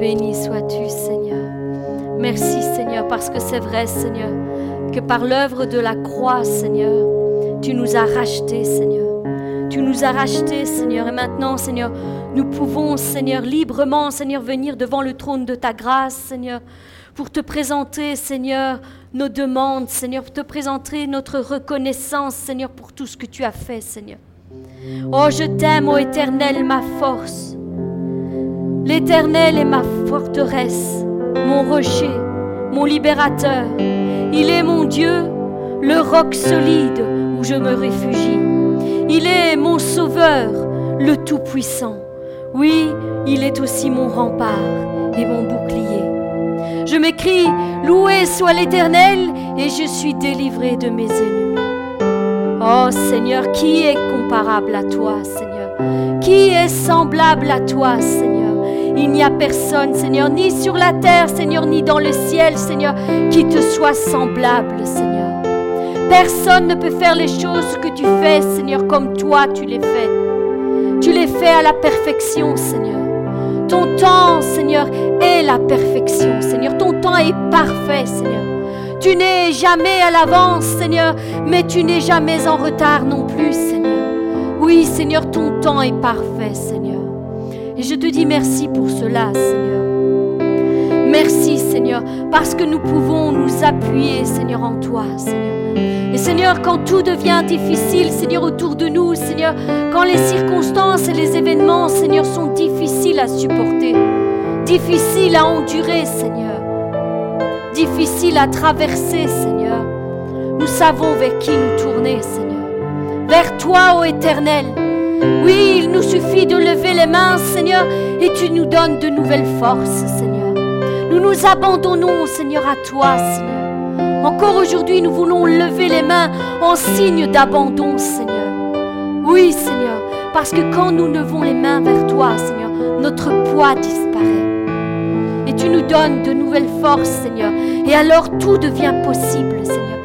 Béni sois-tu, Seigneur. Merci, Seigneur, parce que c'est vrai, Seigneur, que par l'œuvre de la croix, Seigneur, tu nous as rachetés, Seigneur. Tu nous as rachetés, Seigneur. Et maintenant, Seigneur, nous pouvons, Seigneur, librement, Seigneur, venir devant le trône de ta grâce, Seigneur, pour te présenter, Seigneur, nos demandes, Seigneur, pour te présenter notre reconnaissance, Seigneur, pour tout ce que tu as fait, Seigneur. Oh, je t'aime, ô Éternel, ma force. L'Éternel est ma forteresse, mon rocher, mon libérateur. Il est mon Dieu, le roc solide où je me réfugie. Il est mon sauveur, le Tout-Puissant. Oui, il est aussi mon rempart et mon bouclier. Je m'écris, loué soit l'Éternel, et je suis délivré de mes ennemis. Oh Seigneur, qui est comparable à toi, Seigneur? Qui est semblable à toi, Seigneur? Il n'y a personne, Seigneur, ni sur la terre, Seigneur, ni dans le ciel, Seigneur, qui te soit semblable, Seigneur. Personne ne peut faire les choses que tu fais, Seigneur, comme toi tu les fais. Tu les fais à la perfection, Seigneur. Ton temps, Seigneur, est la perfection, Seigneur. Ton temps est parfait, Seigneur. Tu n'es jamais à l'avance, Seigneur, mais tu n'es jamais en retard non plus, Seigneur. Oui, Seigneur, ton temps est parfait, Seigneur. Et je te dis merci pour cela, Seigneur. Merci, Seigneur, parce que nous pouvons nous appuyer, Seigneur, en toi, Seigneur. Et Seigneur, quand tout devient difficile, Seigneur, autour de nous, Seigneur, quand les circonstances et les événements, Seigneur, sont difficiles à supporter, difficiles à endurer, Seigneur, difficiles à traverser, Seigneur, nous savons vers qui nous tourner, Seigneur. Vers toi, ô Éternel, oui, il nous suffit de lever les mains, Seigneur, et tu nous donnes de nouvelles forces, Seigneur. Nous nous abandonnons, Seigneur, à toi, Seigneur. Encore aujourd'hui, nous voulons lever les mains en signe d'abandon, Seigneur. Oui, Seigneur, parce que quand nous levons les mains vers toi, Seigneur, notre poids disparaît. Et tu nous donnes de nouvelles forces, Seigneur. Et alors tout devient possible, Seigneur.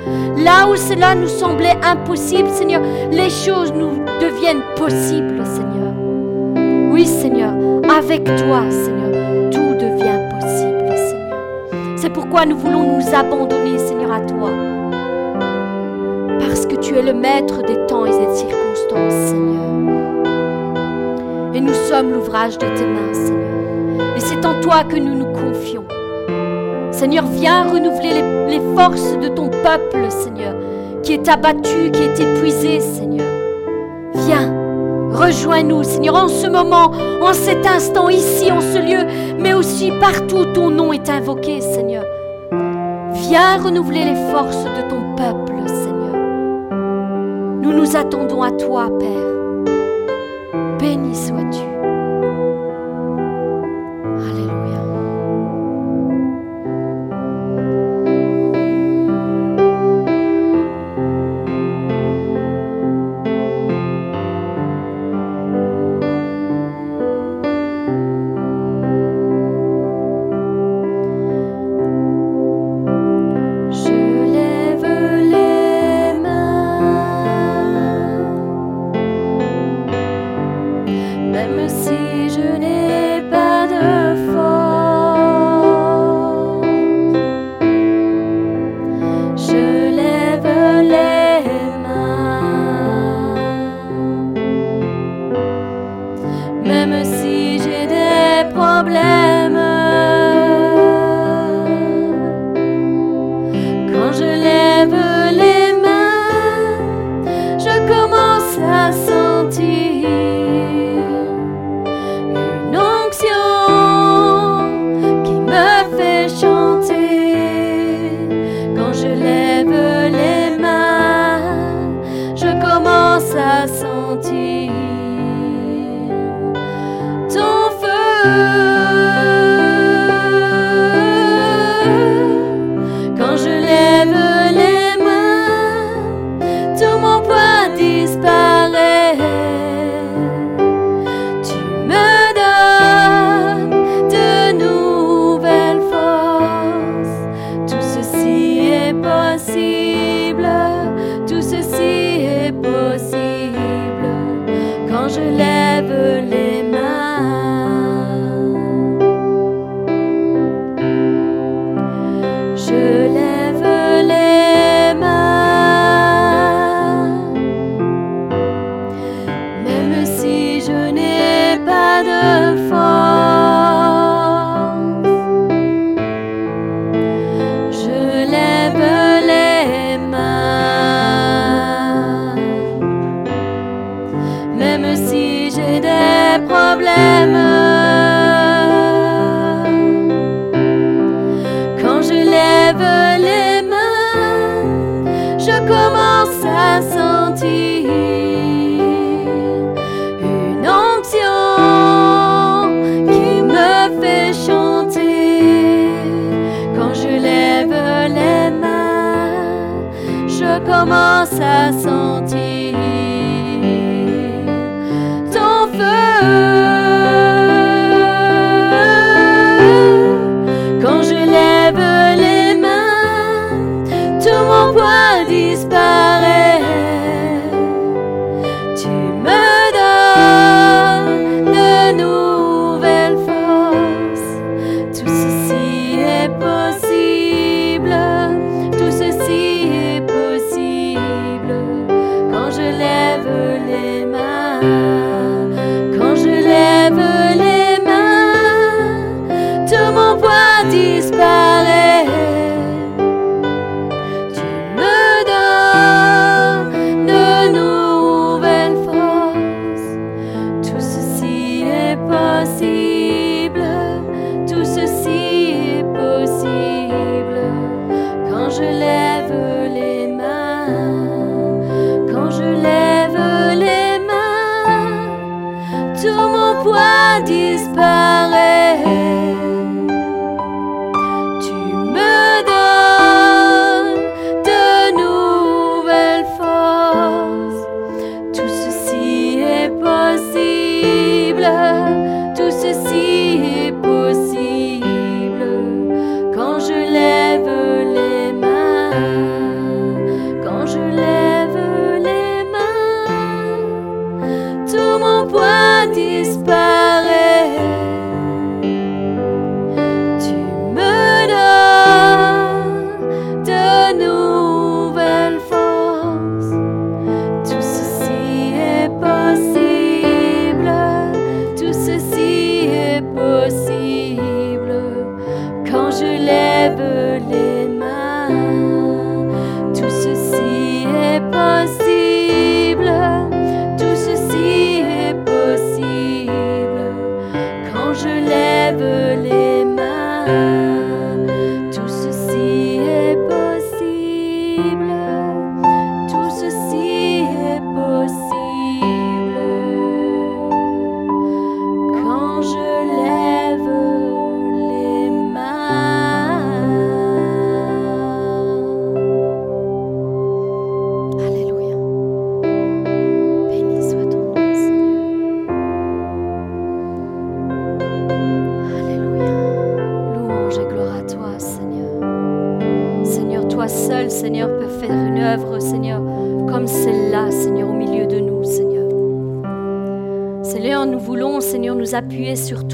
Là où cela nous semblait impossible, Seigneur, les choses nous deviennent possibles, Seigneur. Oui, Seigneur, avec toi, Seigneur, tout devient possible, Seigneur. C'est pourquoi nous voulons nous abandonner, Seigneur, à toi. Parce que tu es le maître des temps et des circonstances, Seigneur. Et nous sommes l'ouvrage de tes mains, Seigneur. Et c'est en toi que nous nous confions. Seigneur, viens renouveler les, forces de ton peuple, Seigneur, qui est abattu, qui est épuisé, Seigneur. Viens, rejoins-nous, Seigneur, en ce moment, en cet instant, ici, en ce lieu, mais aussi partout où ton nom est invoqué, Seigneur. Viens renouveler les forces de ton peuple, Seigneur. Nous nous attendons à toi, Père. Béni sois-tu.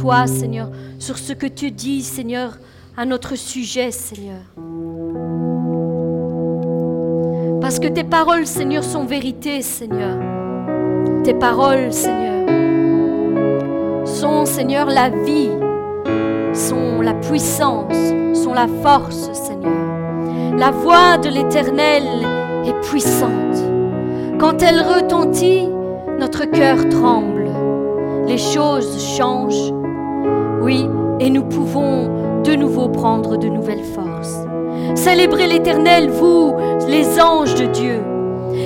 Toi, Seigneur, sur ce que tu dis, Seigneur, à notre sujet, Seigneur. Parce que tes paroles, Seigneur, sont vérité, Seigneur. Tes paroles, Seigneur, sont, Seigneur, la vie, sont la puissance, sont la force, Seigneur. La voix de l'Éternel est puissante. Quand elle retentit, notre cœur tremble. Les choses changent. Et nous pouvons de nouveau prendre de nouvelles forces. Célébrez l'Éternel, vous, les anges de Dieu.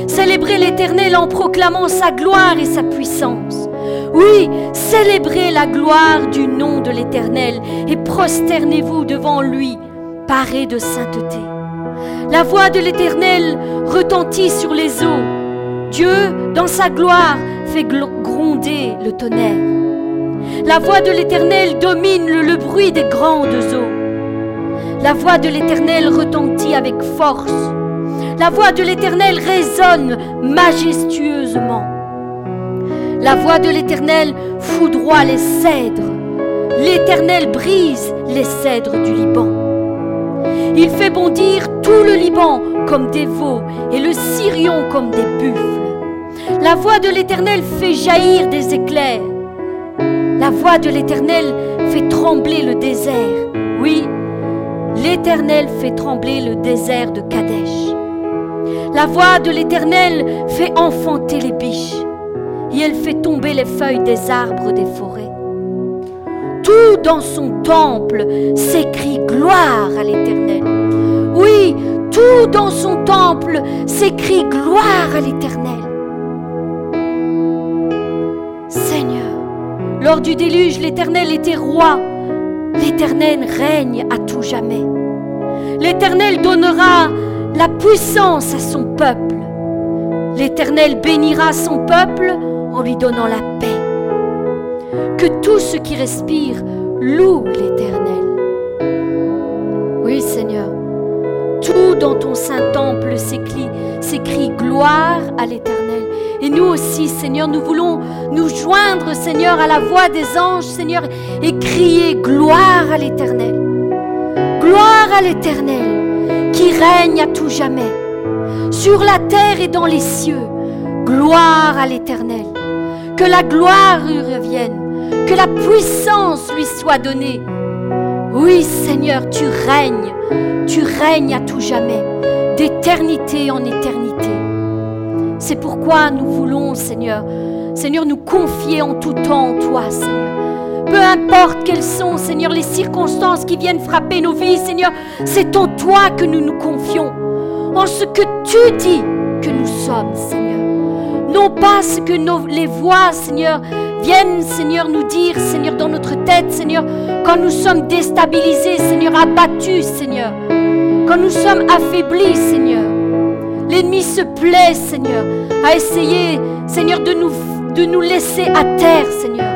Célébrez l'Éternel en proclamant sa gloire et sa puissance. Oui, célébrez la gloire du nom de l'Éternel et prosternez-vous devant lui, paré de sainteté. La voix de l'Éternel retentit sur les eaux. Dieu, dans sa gloire, fait gronder le tonnerre. La voix de l'Éternel domine le, bruit des grandes eaux. La voix de l'Éternel retentit avec force. La voix de l'Éternel résonne majestueusement. La voix de l'Éternel foudroie les cèdres. L'Éternel brise les cèdres du Liban. Il fait bondir tout le Liban comme des veaux et le Sirion comme des buffles. La voix de l'Éternel fait jaillir des éclairs. La voix de l'Éternel fait trembler le désert. Oui, l'Éternel fait trembler le désert de Kadesh. La voix de l'Éternel fait enfanter les biches et elle fait tomber les feuilles des arbres des forêts. Tout dans son temple s'écrie gloire à l'Éternel. Oui, tout dans son temple s'écrie gloire à l'Éternel. Lors du déluge, l'Éternel était roi. L'Éternel règne à tout jamais. L'Éternel donnera la puissance à son peuple. L'Éternel bénira son peuple en lui donnant la paix. Que tout ce qui respire loue l'Éternel. Oui Seigneur, tout dans ton saint temple s'écrit gloire à l'Éternel. Et nous aussi, Seigneur, nous voulons nous joindre, Seigneur, à la voix des anges, Seigneur, et crier gloire à l'Éternel. Gloire à l'Éternel qui règne à tout jamais, sur la terre et dans les cieux. Gloire à l'Éternel. Que la gloire lui revienne, que la puissance lui soit donnée. Oui, Seigneur, tu règnes, tu règnes à tout jamais, d'éternité en éternité. C'est pourquoi nous voulons, Seigneur, Seigneur, nous confier en tout temps en toi, Seigneur. Peu importe quelles sont, Seigneur, les circonstances qui viennent frapper nos vies, Seigneur, c'est en toi que nous nous confions, en ce que tu dis que nous sommes, Seigneur. Non pas ce que les voix, Seigneur, viennent, Seigneur, nous dire, Seigneur, dans notre tête, Seigneur, quand nous sommes déstabilisés, Seigneur, abattus, Seigneur, quand nous sommes affaiblis, Seigneur. L'ennemi se plaît, Seigneur, à essayer, Seigneur, de nous, laisser à terre, Seigneur.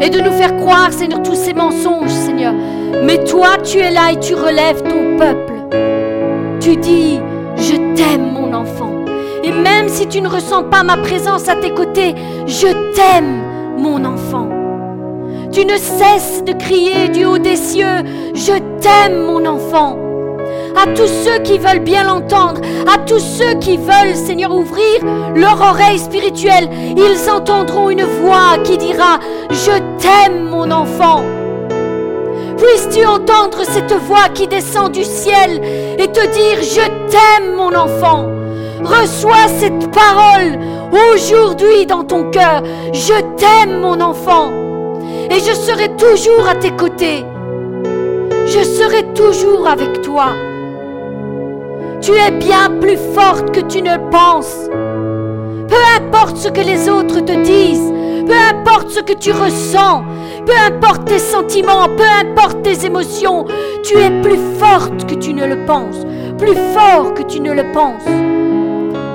Et de nous faire croire, Seigneur, tous ces mensonges, Seigneur. Mais toi, tu es là et tu relèves ton peuple. Tu dis, je t'aime, mon enfant. Et même si tu ne ressens pas ma présence à tes côtés, je t'aime, mon enfant. Tu ne cesses de crier du haut des cieux, je t'aime, mon enfant. À tous ceux qui veulent bien l'entendre, à tous ceux qui veulent, Seigneur, ouvrir leur oreille spirituelle, ils entendront une voix qui dira, je t'aime, mon enfant. Puisses-tu entendre cette voix qui descend du ciel et te dire, je t'aime, mon enfant. Reçois cette parole aujourd'hui dans ton cœur. Je t'aime, mon enfant. Et je serai toujours à tes côtés. Je serai toujours avec toi. Tu es bien plus forte que tu ne le penses. Peu importe ce que les autres te disent, peu importe ce que tu ressens, peu importe tes sentiments, peu importe tes émotions, tu es plus forte que tu ne le penses, plus fort que tu ne le penses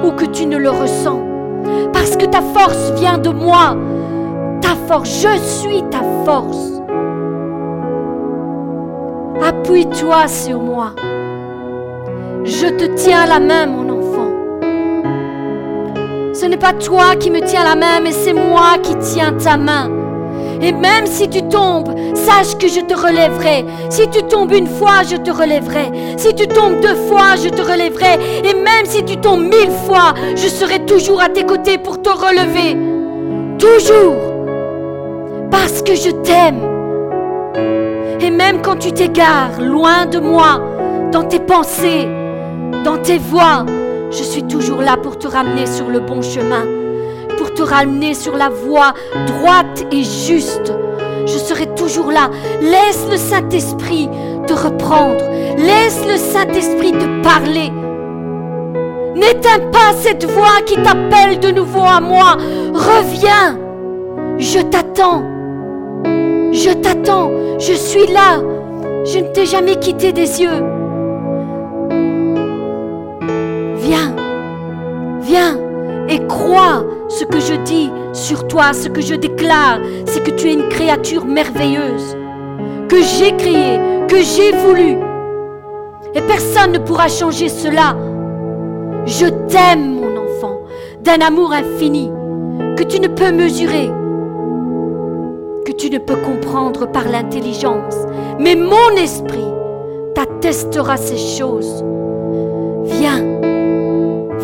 ou que tu ne le ressens. Parce que ta force vient de moi. Ta force, je suis ta force. Appuie-toi sur moi. Je te tiens la main, mon enfant. Ce n'est pas toi qui me tiens la main, mais c'est moi qui tiens ta main. Et même si tu tombes, sache que je te relèverai. Si tu tombes une fois, je te relèverai. Si tu tombes deux fois, je te relèverai. Et même si tu tombes mille fois, je serai toujours à tes côtés pour te relever. Toujours. Parce que je t'aime. Et même quand tu t'égares loin de moi, dans tes pensées, dans tes voix, je suis toujours là pour te ramener sur le bon chemin pour te ramener sur la voie droite et juste. Je serai toujours là. Laisse le Saint-Esprit te reprendre. Laisse le Saint-Esprit te parler. N'éteins pas cette voix qui t'appelle de nouveau à moi. Reviens. Je t'attends. Je t'attends. Je suis là. Je ne t'ai jamais quitté des yeux. Viens et crois ce que je dis sur toi, ce que je déclare, c'est que tu es une créature merveilleuse, que j'ai créée, que j'ai voulu. Et personne ne pourra changer cela. Je t'aime, mon enfant, d'un amour infini que tu ne peux mesurer, que tu ne peux comprendre par l'intelligence. Mais mon esprit t'attestera ces choses.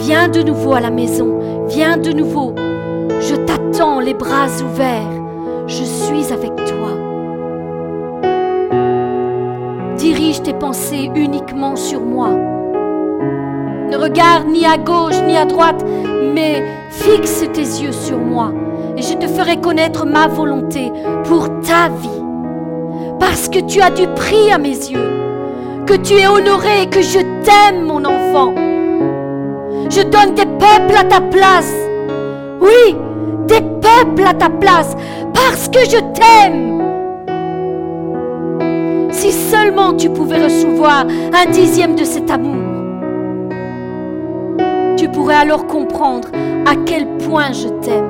Viens, de nouveau à la maison Viens de nouveau. Je t'attends les bras ouverts. je suis avec toi. Dirige tes pensées uniquement sur moi. Ne regarde ni à gauche ni à droite, mais fixe tes yeux sur moi et je te ferai connaître ma volonté pour ta vie. Parce que tu as du prix à mes yeux, que tu es honoré et que je t'aime, mon enfant. Je donne des peuples à ta place. Oui, des peuples à ta place, parce que je t'aime. Si seulement tu pouvais recevoir un dixième de cet amour, tu pourrais alors comprendre à quel point je t'aime.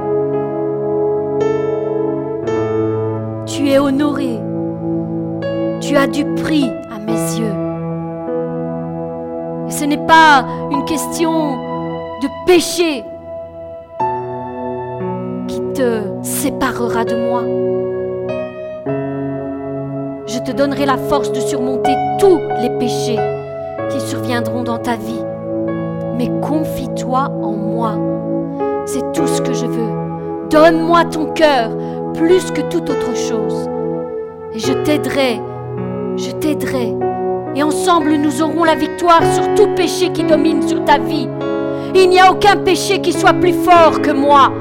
Tu es honoré. Tu as du prix à mes yeux. Et ce n'est pas une question de péché qui te séparera de moi. Je te donnerai la force de surmonter tous les péchés qui surviendront dans ta vie. Mais confie-toi en moi. C'est tout ce que je veux. Donne-moi ton cœur plus que toute autre chose. Et je t'aiderai, je t'aiderai. Et ensemble, nous aurons la victoire sur tout péché qui domine sur ta vie. Il n'y a aucun péché qui soit plus fort que moi.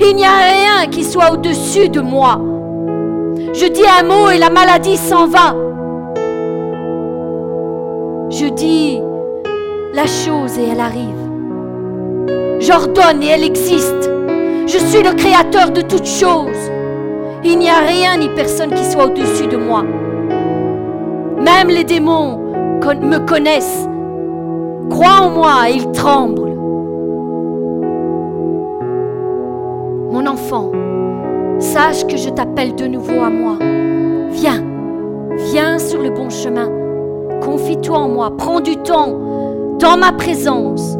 Il n'y a rien qui soit au-dessus de moi. Je dis un mot et la maladie s'en va. Je dis la chose et elle arrive. J'ordonne et elle existe. Je suis le créateur de toutes choses. Il n'y a rien ni personne qui soit au-dessus de moi. Même les démons me connaissent. Crois en moi et ils tremblent. Enfant, sache que je t'appelle de nouveau à moi. Viens, viens sur le bon chemin. Confie-toi en moi. Prends du temps dans ma présence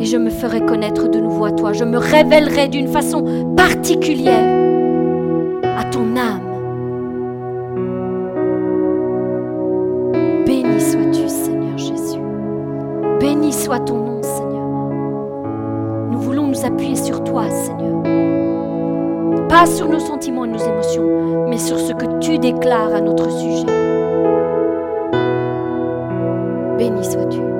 et je me ferai connaître de nouveau à toi. Je me révélerai d'une façon particulière à ton âme. Béni sois-tu, Seigneur Jésus. Béni soit ton appuyer sur toi, Seigneur. Pas sur nos sentiments et nos émotions, mais sur ce que tu déclares à notre sujet. Béni sois-tu.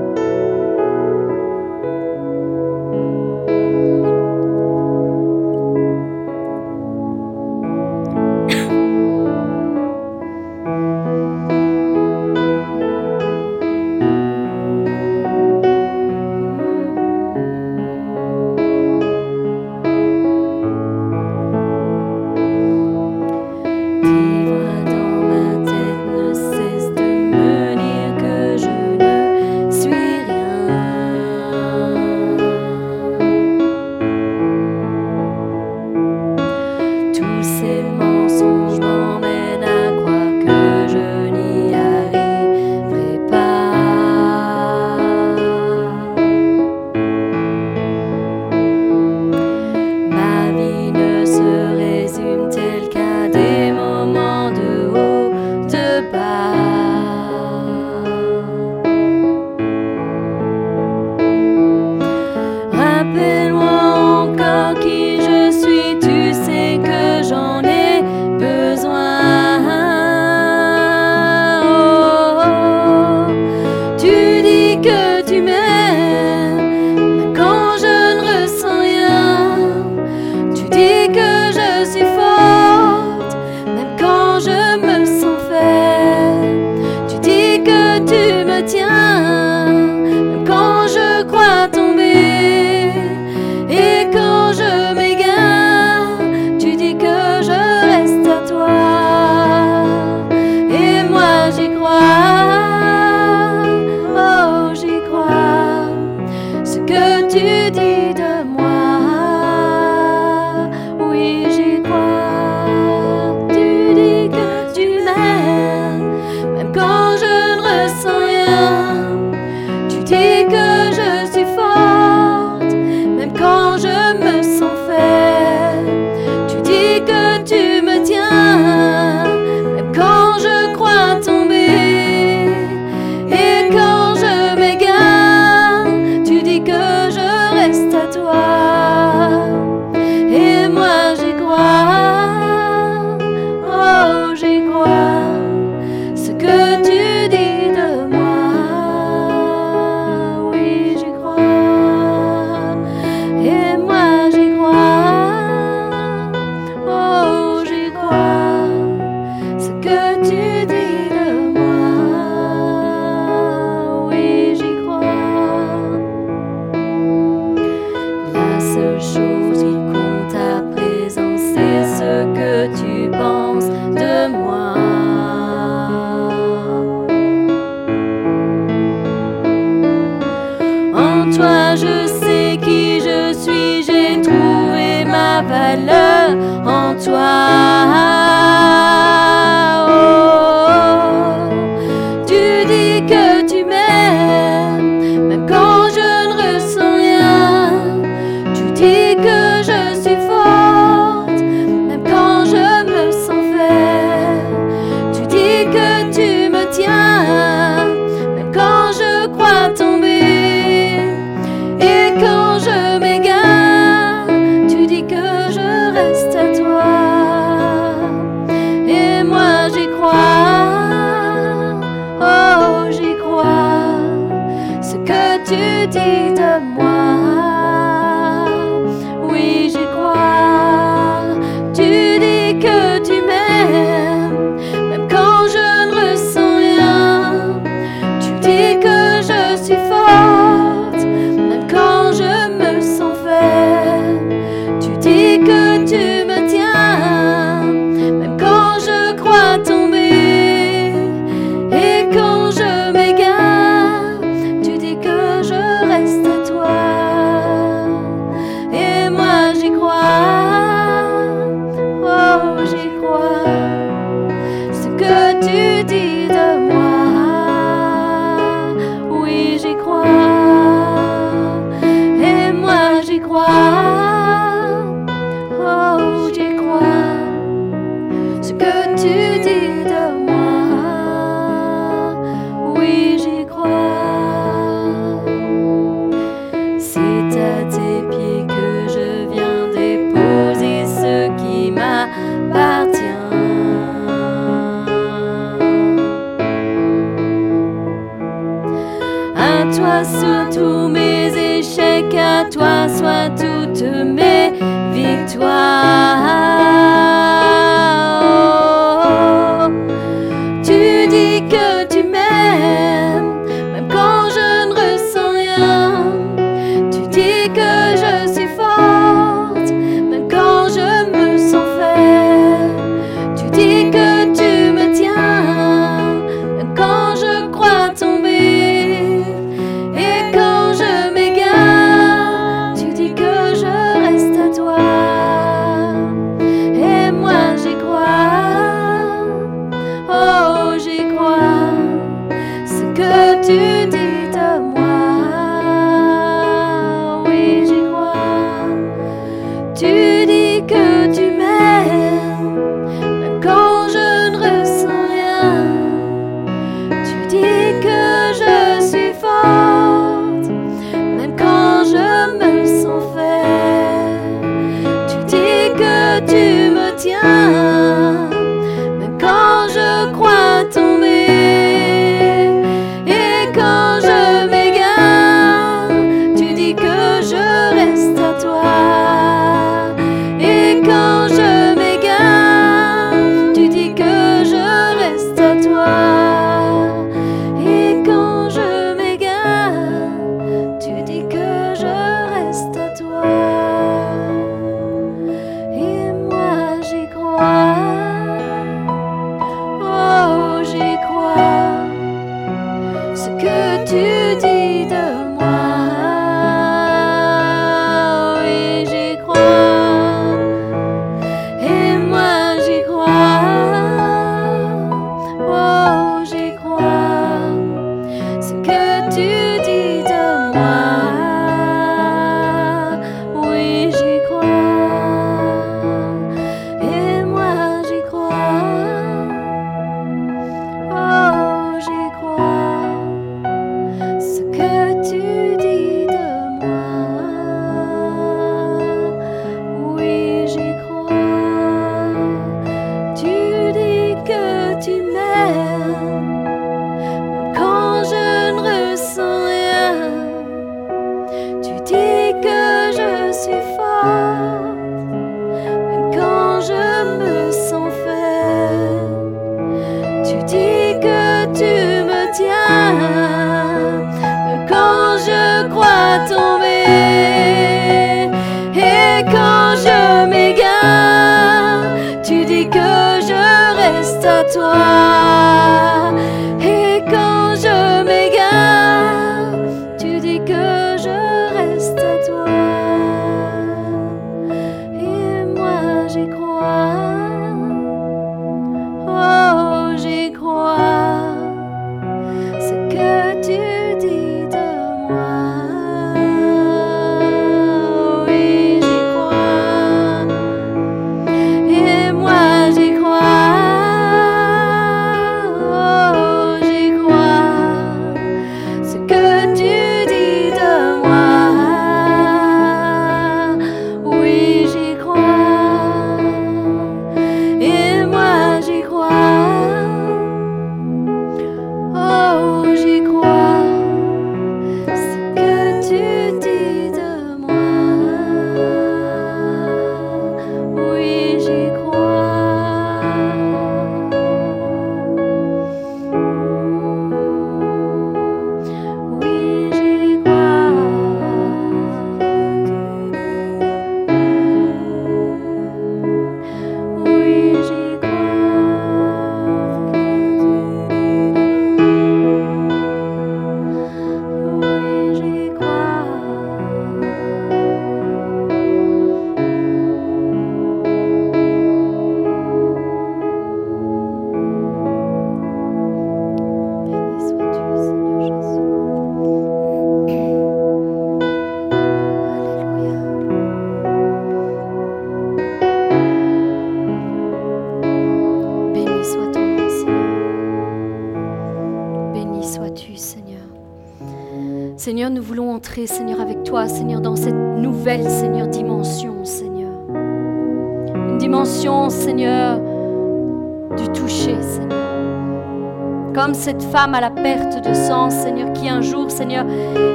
Femme à la perte de sang, Seigneur, qui un jour, Seigneur,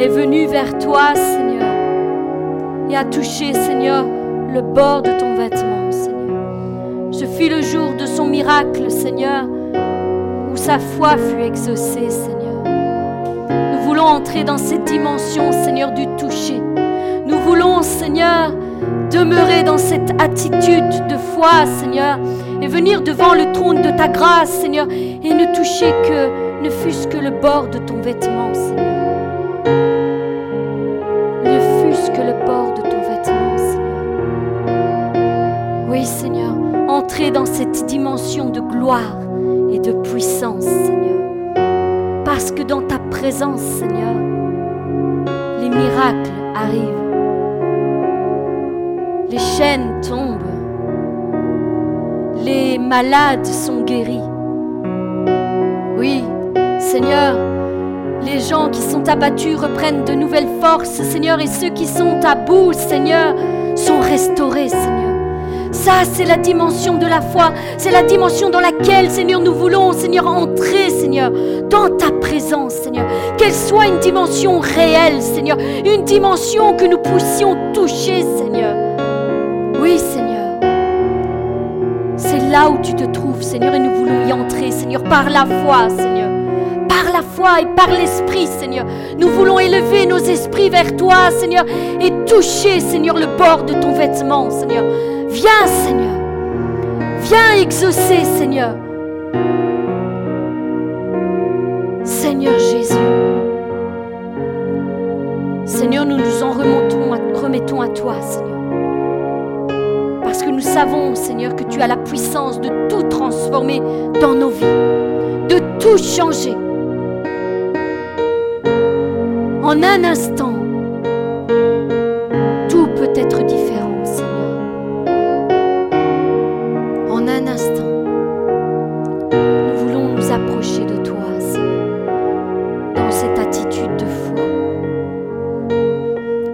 est venue vers toi, Seigneur, et a touché, Seigneur, le bord de ton vêtement, Seigneur. Ce fut le jour de son miracle, Seigneur, où sa foi fut exaucée, Seigneur. Nous voulons entrer dans cette dimension, Seigneur, du toucher. Nous voulons, Seigneur, demeurer dans cette attitude de foi, Seigneur, et venir devant le trône de ta grâce, Seigneur, et ne toucher que, ne fût-ce que le bord de ton vêtement, Seigneur. Ne fût-ce que le bord de ton vêtement, Seigneur. Oui, Seigneur, entrer dans cette dimension de gloire et de puissance, Seigneur. Parce que dans ta présence, Seigneur, les miracles arrivent. Les chaînes tombent. Les malades sont guéris. Qui sont abattus reprennent de nouvelles forces, Seigneur, et ceux qui sont à bout, Seigneur, sont restaurés, Seigneur. Ça, c'est la dimension de la foi. C'est la dimension dans laquelle, Seigneur, nous voulons, Seigneur, entrer, Seigneur, dans ta présence, Seigneur. Qu'elle soit une dimension réelle, Seigneur. Une dimension que nous puissions toucher, Seigneur. Oui, Seigneur. C'est là où tu te trouves, Seigneur, et nous voulons y entrer, Seigneur, par la foi, Seigneur. La foi et par l'Esprit, Seigneur. Nous voulons élever nos esprits vers toi, Seigneur, et toucher, Seigneur, le bord de ton vêtement, Seigneur. Viens, Seigneur. Viens exaucer, Seigneur. Seigneur Jésus. Seigneur, nous nous en remontons remettons à toi, Seigneur. Parce que nous savons, Seigneur, que tu as la puissance de tout transformer dans nos vies, de tout changer. En un instant, tout peut être différent, Seigneur. En un instant, nous voulons nous approcher de toi, Seigneur, dans cette attitude de foi.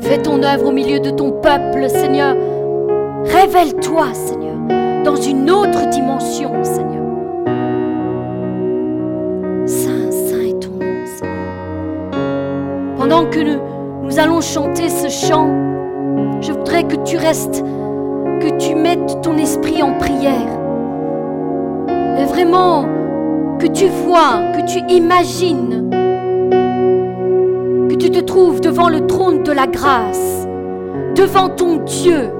Fais ton œuvre au milieu de ton peuple, Seigneur. Révèle-toi, Seigneur, dans une autre dimension, Seigneur. Que nous, allons chanter ce chant, je voudrais que tu restes, que tu mettes ton esprit en prière. Et vraiment, que tu vois, que tu imagines, que tu te trouves devant le trône de la grâce, devant ton Dieu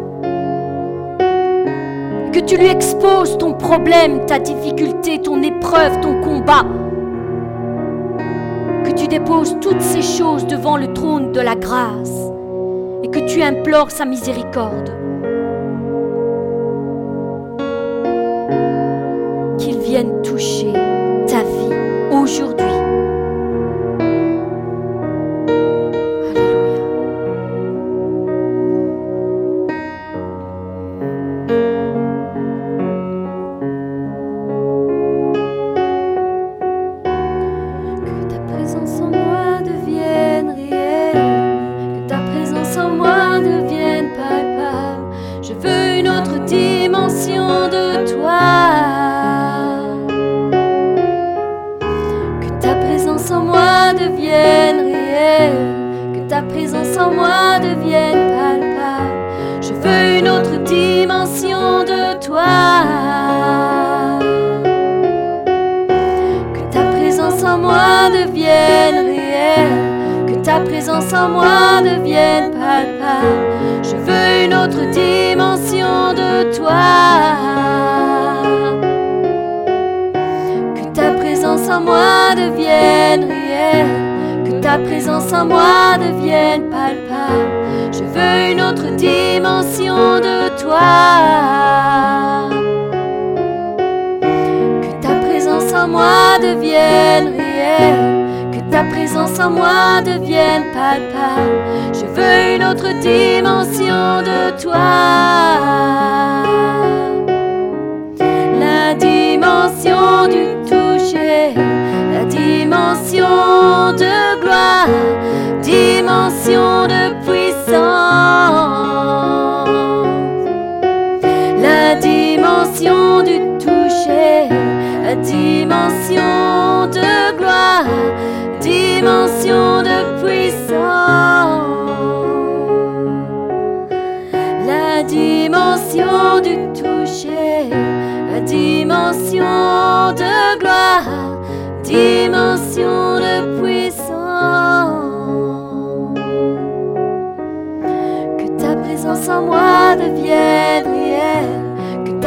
que tu lui exposes ton problème, ta difficulté, ton épreuve, ton combat. Déposes toutes ces choses devant le trône de la grâce et que tu implores sa miséricorde. Qu'il vienne toucher ta vie aujourd'hui.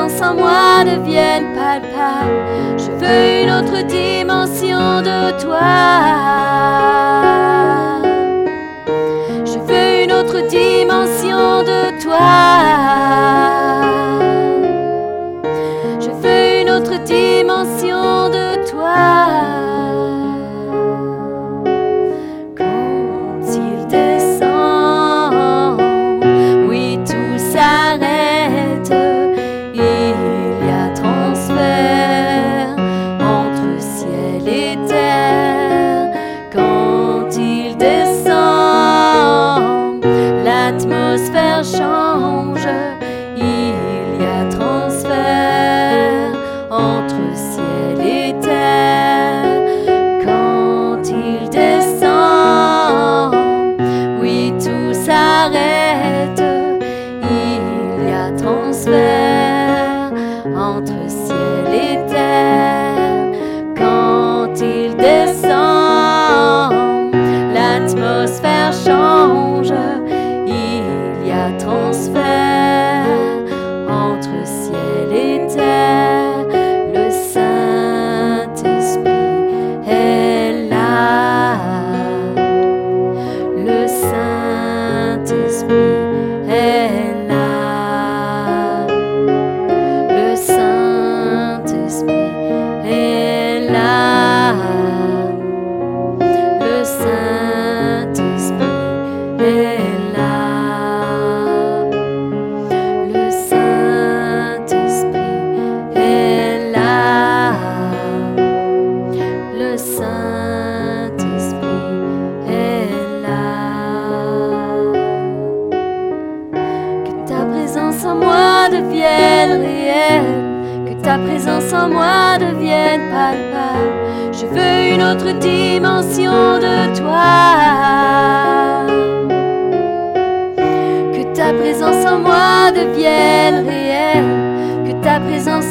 en moi devienne palpable. Je veux une autre dimension de toi. Je veux une autre dimension de toi.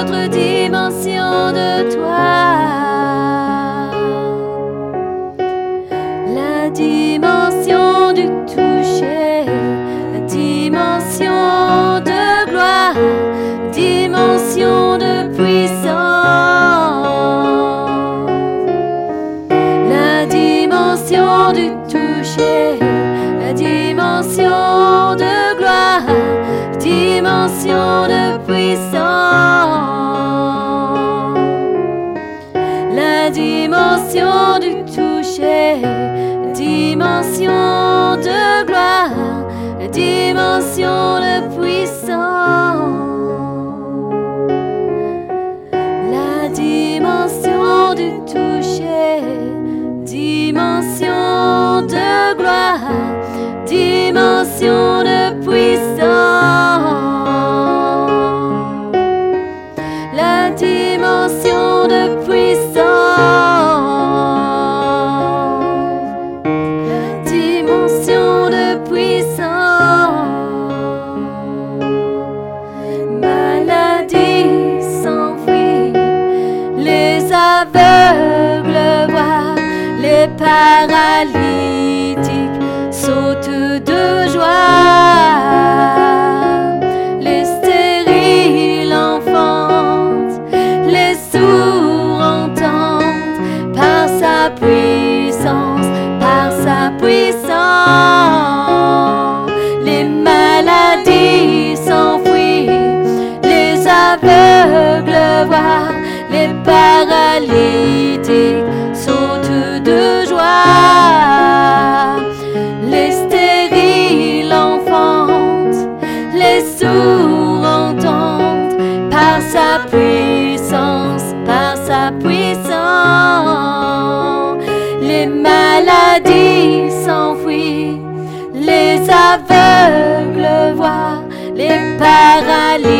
autre dimension de toi. attention depuis. Les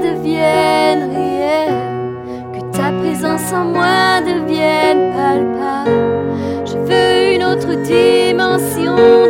devienne réelle, que ta présence en moi devienne palpable. Je veux une autre dimension.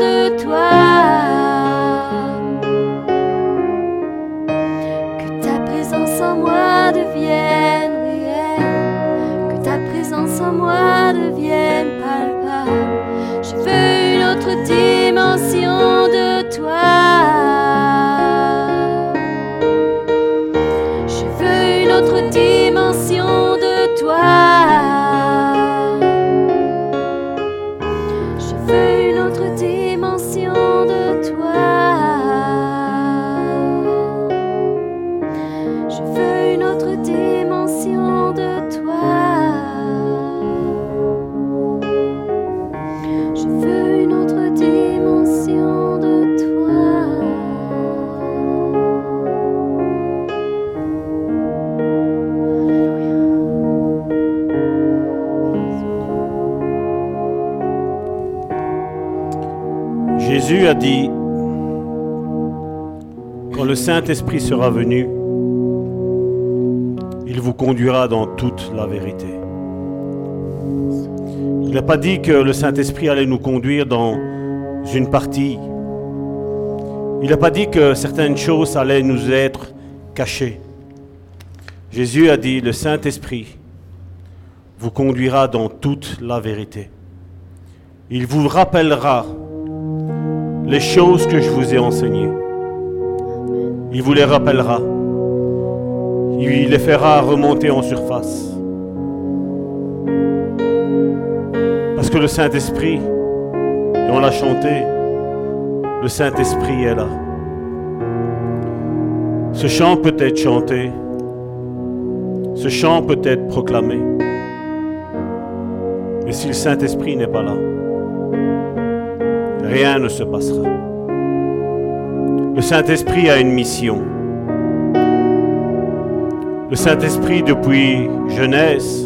Saint-Esprit sera venu, il vous conduira dans toute la vérité. Il n'a pas dit que le Saint-Esprit allait nous conduire dans une partie. Il n'a pas dit que certaines choses allaient nous être cachées. Jésus a dit, le Saint-Esprit vous conduira dans toute la vérité. Il vous rappellera les choses que je vous ai enseignées. Il vous les rappellera. Il les fera remonter en surface. Parce que le Saint-Esprit, et on l'a chanté, le Saint-Esprit est là. Ce chant peut être chanté, ce chant peut être proclamé. Mais si le Saint-Esprit n'est pas là, rien ne se passera. Le Saint-Esprit a une mission. Le Saint-Esprit, depuis jeunesse,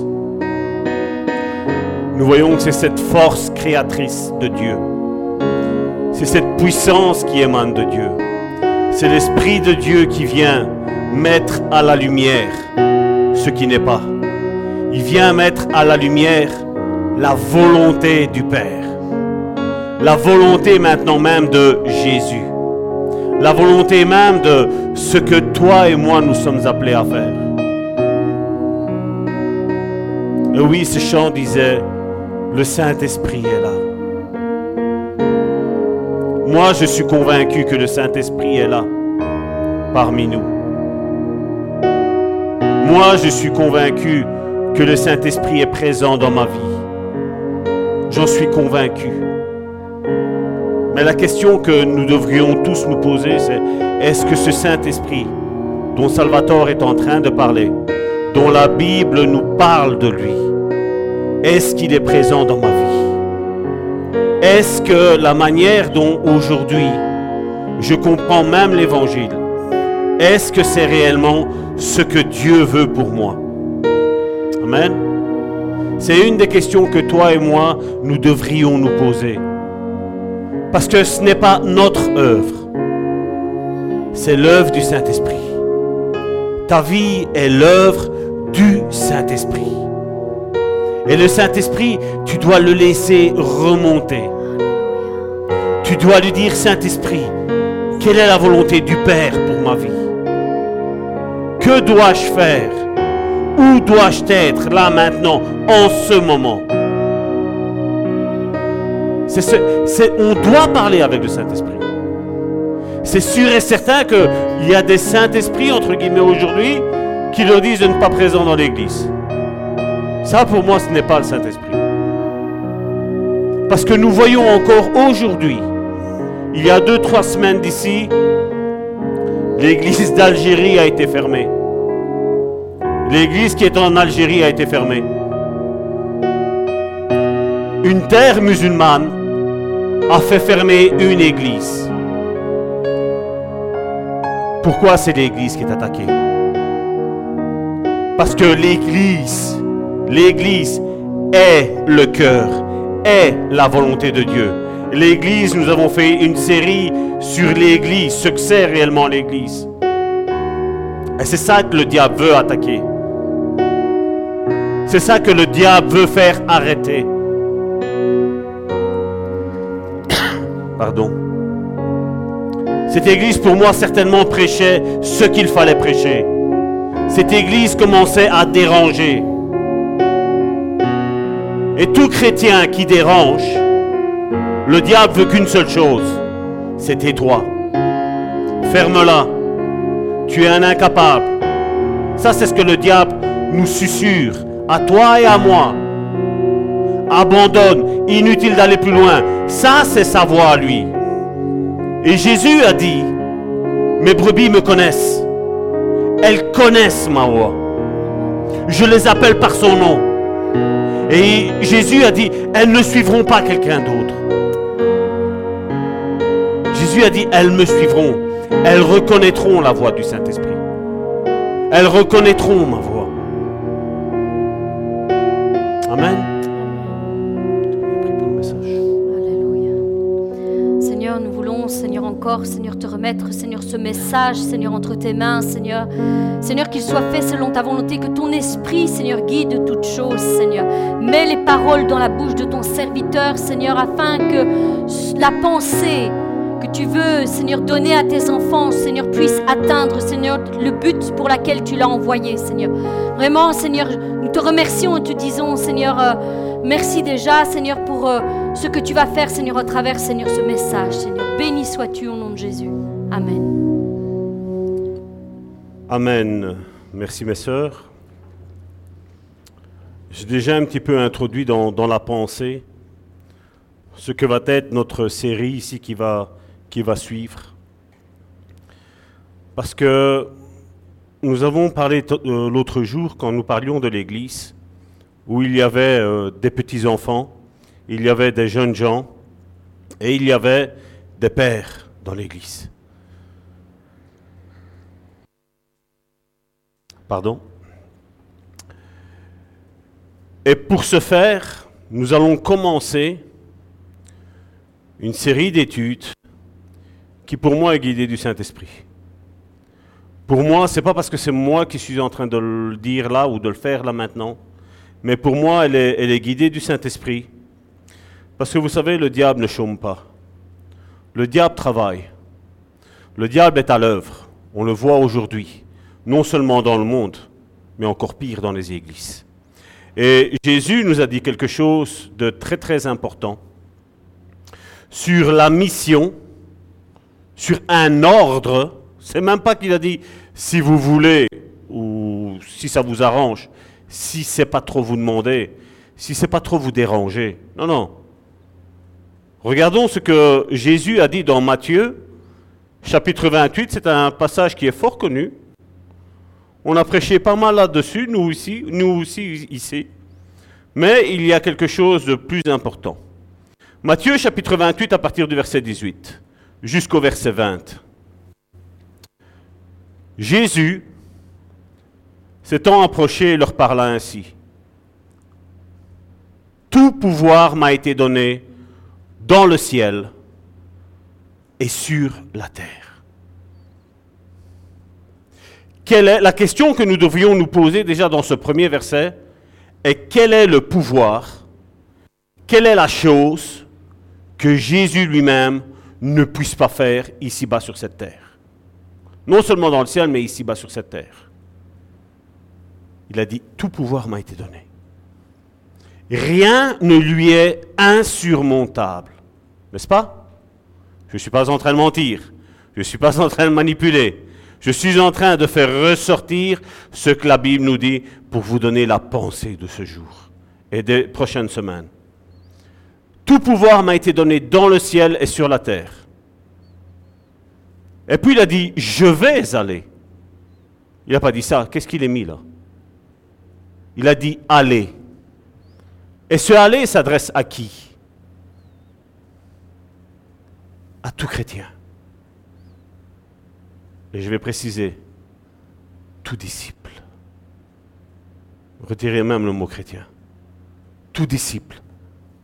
nous voyons que c'est cette force créatrice de Dieu. C'est cette puissance qui émane de Dieu. C'est l'Esprit de Dieu qui vient mettre à la lumière ce qui n'est pas. Il vient mettre à la lumière la volonté du Père. La volonté maintenant même de Jésus. La volonté même de ce que toi et moi nous sommes appelés à faire. Oui, ce chant disait, le Saint-Esprit est là. Moi, je suis convaincu que le Saint-Esprit est là, parmi nous. Moi, je suis convaincu que le Saint-Esprit est présent dans ma vie. J'en suis convaincu. Mais la question que nous devrions tous nous poser, c'est est-ce que ce Saint-Esprit dont Salvatore est en train de parler, dont la Bible nous parle de lui, est-ce qu'il est présent dans ma vie? Est-ce que la manière dont aujourd'hui je comprends même l'Évangile, est-ce que c'est réellement ce que Dieu veut pour moi? Amen. C'est une des questions que toi et moi, nous devrions nous poser. Parce que ce n'est pas notre œuvre, c'est l'œuvre du Saint-Esprit. Ta vie est l'œuvre du Saint-Esprit. Et le Saint-Esprit, tu dois le laisser remonter. Tu dois lui dire, Saint-Esprit, quelle est la volonté du Père pour ma vie? Que dois-je faire? Où dois-je être là maintenant, en ce moment? On doit parler avec le Saint-Esprit. C'est sûr et certain qu'il y a des Saint-Esprits, entre guillemets, aujourd'hui, qui leur disent de ne pas présent dans l'Église. Ça, pour moi, ce n'est pas le Saint-Esprit. Parce que nous voyons encore aujourd'hui, il y a deux, trois semaines d'ici, l'église d'Algérie a été fermée. L'église qui est en Algérie a été fermée. Une terre musulmane a fait fermer une église. Pourquoi c'est l'église qui est attaquée? Parce que l'église L'Église est le cœur, est la volonté de Dieu. L'Église, nous avons fait une série sur l'Église, ce que c'est réellement l'Église. Et c'est ça que le diable veut attaquer. C'est ça que le diable veut faire arrêter. Pardon. Cette église, pour moi, certainement prêchait ce qu'il fallait prêcher. Cette église commençait à déranger. Et tout chrétien qui dérange, le diable veut qu'une seule chose, c'est tais-toi. Ferme-la. Tu es un incapable. Ça, c'est ce que le diable nous susurre, à toi et à moi. Abandonne, inutile d'aller plus loin. Ça, c'est sa voix à lui. Et Jésus a dit, mes brebis me connaissent. Elles connaissent ma voix. Je les appelle par son nom. Et Jésus a dit, elles ne suivront pas quelqu'un d'autre. Jésus a dit, elles me suivront. Elles reconnaîtront la voix du Saint-Esprit. Elles reconnaîtront ma voix. Amen. Seigneur, te remettre, Seigneur, ce message, Seigneur, entre tes mains, Seigneur. Seigneur, qu'il soit fait selon ta volonté, que ton esprit, Seigneur, guide toutes choses, Seigneur. Mets les paroles dans la bouche de ton serviteur, Seigneur, afin que la pensée que tu veux, Seigneur, donner à tes enfants, Seigneur, puisse atteindre, Seigneur, le but pour lequel tu l'as envoyé, Seigneur. Vraiment, Seigneur, nous te remercions et te disons, Seigneur, euh, merci déjà, Seigneur, pour euh, ce que tu vas faire, Seigneur, à travers, Seigneur, ce message, Seigneur. Béni sois-tu au nom de Jésus. Amen. Amen. Merci mes sœurs. J'ai déjà un petit peu introduit dans, la pensée ce que va être notre série ici qui va qui va suivre. Parce que nous avons parlé euh, l'autre jour, quand nous parlions de l'Église, où il y avait euh, des petits-enfants, il y avait des jeunes gens, et il y avait des pères dans l'Église. Pardon? Et pour ce faire, nous allons commencer une série d'études qui pour moi est guidé du Saint-Esprit. Pour moi, c'est pas parce que c'est moi qui suis en train de le dire là ou de le faire là maintenant, mais pour moi, elle est, elle est guidée du Saint-Esprit. Parce que vous savez, le diable ne chôme pas. Le diable travaille. Le diable est à l'œuvre. On le voit aujourd'hui, non seulement dans le monde, mais encore pire dans les églises. Et Jésus nous a dit quelque chose de très très important sur la mission sur un ordre. C'est même pas qu'il a dit si vous voulez ou si ça vous arrange, si c'est pas trop vous demander, si c'est pas trop vous déranger. Non, non. Regardons ce que Jésus a dit dans Matthieu, chapitre 28. C'est un passage qui est fort connu. On a prêché pas mal là-dessus, nous aussi, nous aussi ici. Mais il y a quelque chose de plus important. Matthieu chapitre 28 à partir du verset 18 jusqu'au verset 20. Jésus, s'étant approché, leur parla ainsi. Tout pouvoir m'a été donné dans le ciel et sur la terre. Quelle est la question que nous devrions nous poser déjà dans ce premier verset est quel est le pouvoir, quelle est la chose que Jésus lui-même ne puisse pas faire ici-bas sur cette terre? Non seulement dans le ciel, mais ici-bas sur cette terre. Il a dit, tout pouvoir m'a été donné. Rien ne lui est insurmontable. N'est-ce pas? Je ne suis pas en train de mentir. Je ne suis pas en train de manipuler. Je suis en train de faire ressortir ce que la Bible nous dit pour vous donner la pensée de ce jour et des prochaines semaines. Tout pouvoir m'a été donné dans le ciel et sur la terre. Et puis il a dit, je vais aller. Il n'a pas dit ça. Qu'est-ce qu'il a mis là? Il a dit, allez. Et ce aller s'adresse à qui? À tout chrétien. Et je vais préciser, tout disciple. Retirez même le mot chrétien. Tout disciple.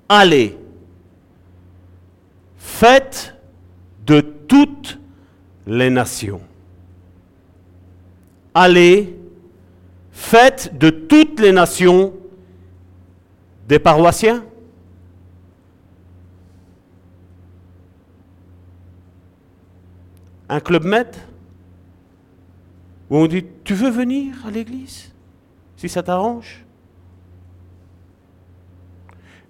Allez Faites de toutes les nations. Allez, faites de toutes les nations des paroissiens. Un club med où on dit Tu veux venir à l'église Si ça t'arrange?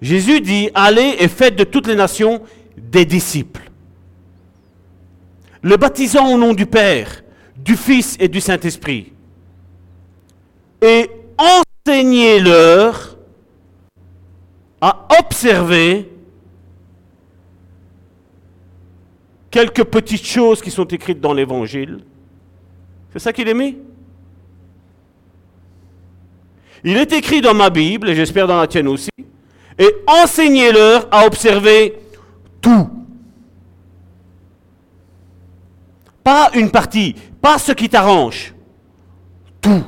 Jésus dit Allez et faites de toutes les nations des disciples. Le baptisant au nom du Père, du Fils et du Saint-Esprit. Et enseignez-leur à observer quelques petites choses qui sont écrites dans l'Évangile. C'est ça qu'il est mis Il est écrit dans ma Bible, et j'espère dans la tienne aussi, et enseignez-leur à observer tout. Pas une partie, pas ce qui t'arrange. Tout.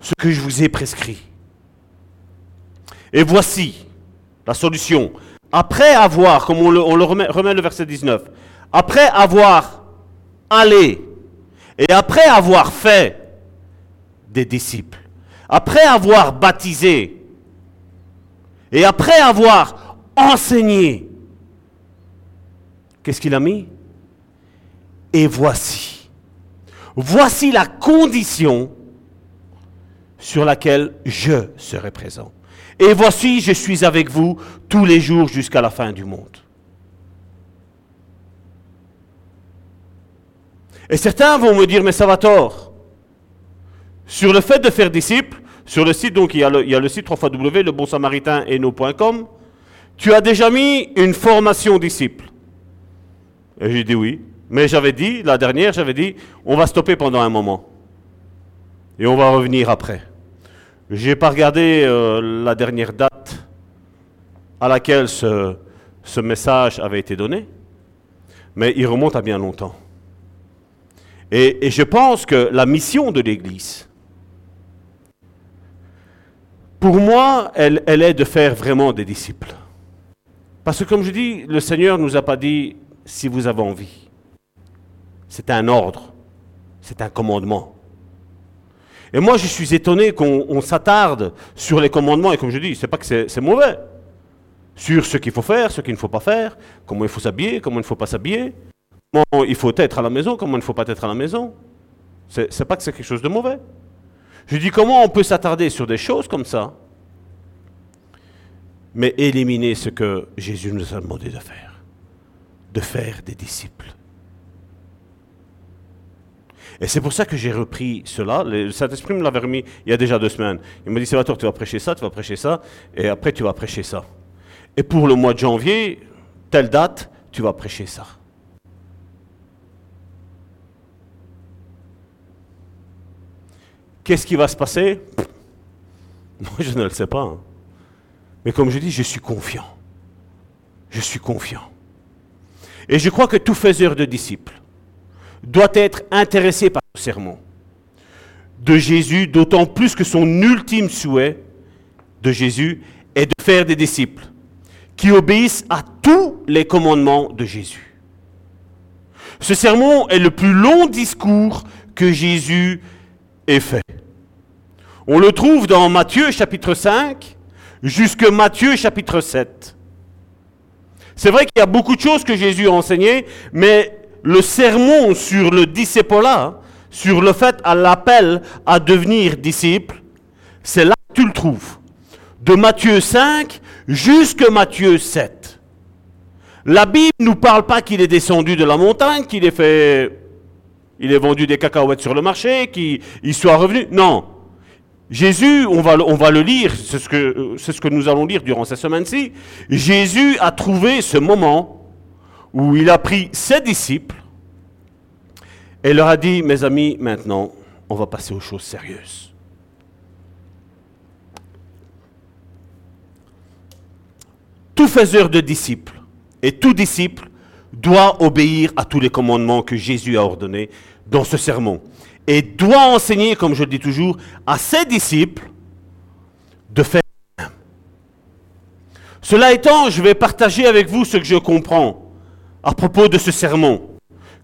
Ce que je vous ai prescrit. Et voici la solution. Après avoir, comme on le, remet le verset 19, après avoir allé et après avoir fait des disciples, après avoir baptisé et après avoir enseigné, qu'est-ce qu'il a mis? Et voici, voici la condition sur laquelle je serai présent. Et voici, je suis avec vous tous les jours jusqu'à la fin du monde. Et certains vont me dire, mais ça va tort. Sur le fait de faire disciples, sur le site, donc il y a le, il y a le site tu as déjà mis une formation disciple. Et j'ai dit oui. Mais j'avais dit, la dernière, j'avais dit, on va stopper pendant un moment. Et on va revenir après. Je n'ai pas regardé euh, la dernière date à laquelle ce, ce message avait été donné, mais il remonte à bien longtemps. Et, et je pense que la mission de l'Église, pour moi, elle, elle est de faire vraiment des disciples. Parce que comme je dis, le Seigneur ne nous a pas dit si vous avez envie. C'est un ordre, c'est un commandement. Et moi, je suis étonné qu'on on s'attarde sur les commandements, et comme je dis, c'est pas que c'est mauvais, sur ce qu'il faut faire, ce qu'il ne faut pas faire, comment il faut s'habiller, comment il ne faut pas s'habiller, comment il faut être à la maison, comment il ne faut pas être à la maison. C'est pas que c'est quelque chose de mauvais. Je dis comment on peut s'attarder sur des choses comme ça, mais éliminer ce que Jésus nous a demandé de faire, de faire des disciples. Et c'est pour ça que j'ai repris cela. Le Saint-Esprit me l'avait remis il y a déjà deux semaines. Il m'a dit, Salvatore, tu vas prêcher ça, tu vas prêcher ça, et après tu vas prêcher ça. Et pour le mois de janvier, telle date, tu vas prêcher ça. Qu'est-ce qui va se passer? Moi, je ne le sais pas. hein. Mais comme je dis, je suis confiant. Je suis confiant. Et je crois que tout faiseur de disciples doit être intéressé par le sermon de Jésus, d'autant plus que son ultime souhait de Jésus est de faire des disciples qui obéissent à tous les commandements de Jésus. Ce sermon est le plus long discours que Jésus ait fait. On le trouve dans Matthieu chapitre 5 jusque Matthieu chapitre 7. C'est vrai qu'il y a beaucoup de choses que Jésus a enseignées, mais le sermon sur le discipolat, sur le fait à l'appel à devenir disciple, c'est là que tu le trouves. De Matthieu 5 jusque Matthieu 7. La Bible ne nous parle pas qu'il est descendu de la montagne, qu'il ait fait, il ait vendu des cacahuètes sur le marché, qu'il il soit revenu. Non. Jésus, on va, le- on va le lire, c'est ce, que, c'est ce que nous allons lire durant cette semaine-ci. Jésus a trouvé ce moment où il a pris ses disciples et leur a dit, mes amis, maintenant, on va passer aux choses sérieuses. Tout faiseur de disciples et tout disciple doit obéir à tous les commandements que Jésus a ordonnés dans ce sermon et doit enseigner, comme je le dis toujours, à ses disciples de faire. Cela étant, je vais partager avec vous ce que je comprends à propos de ce sermon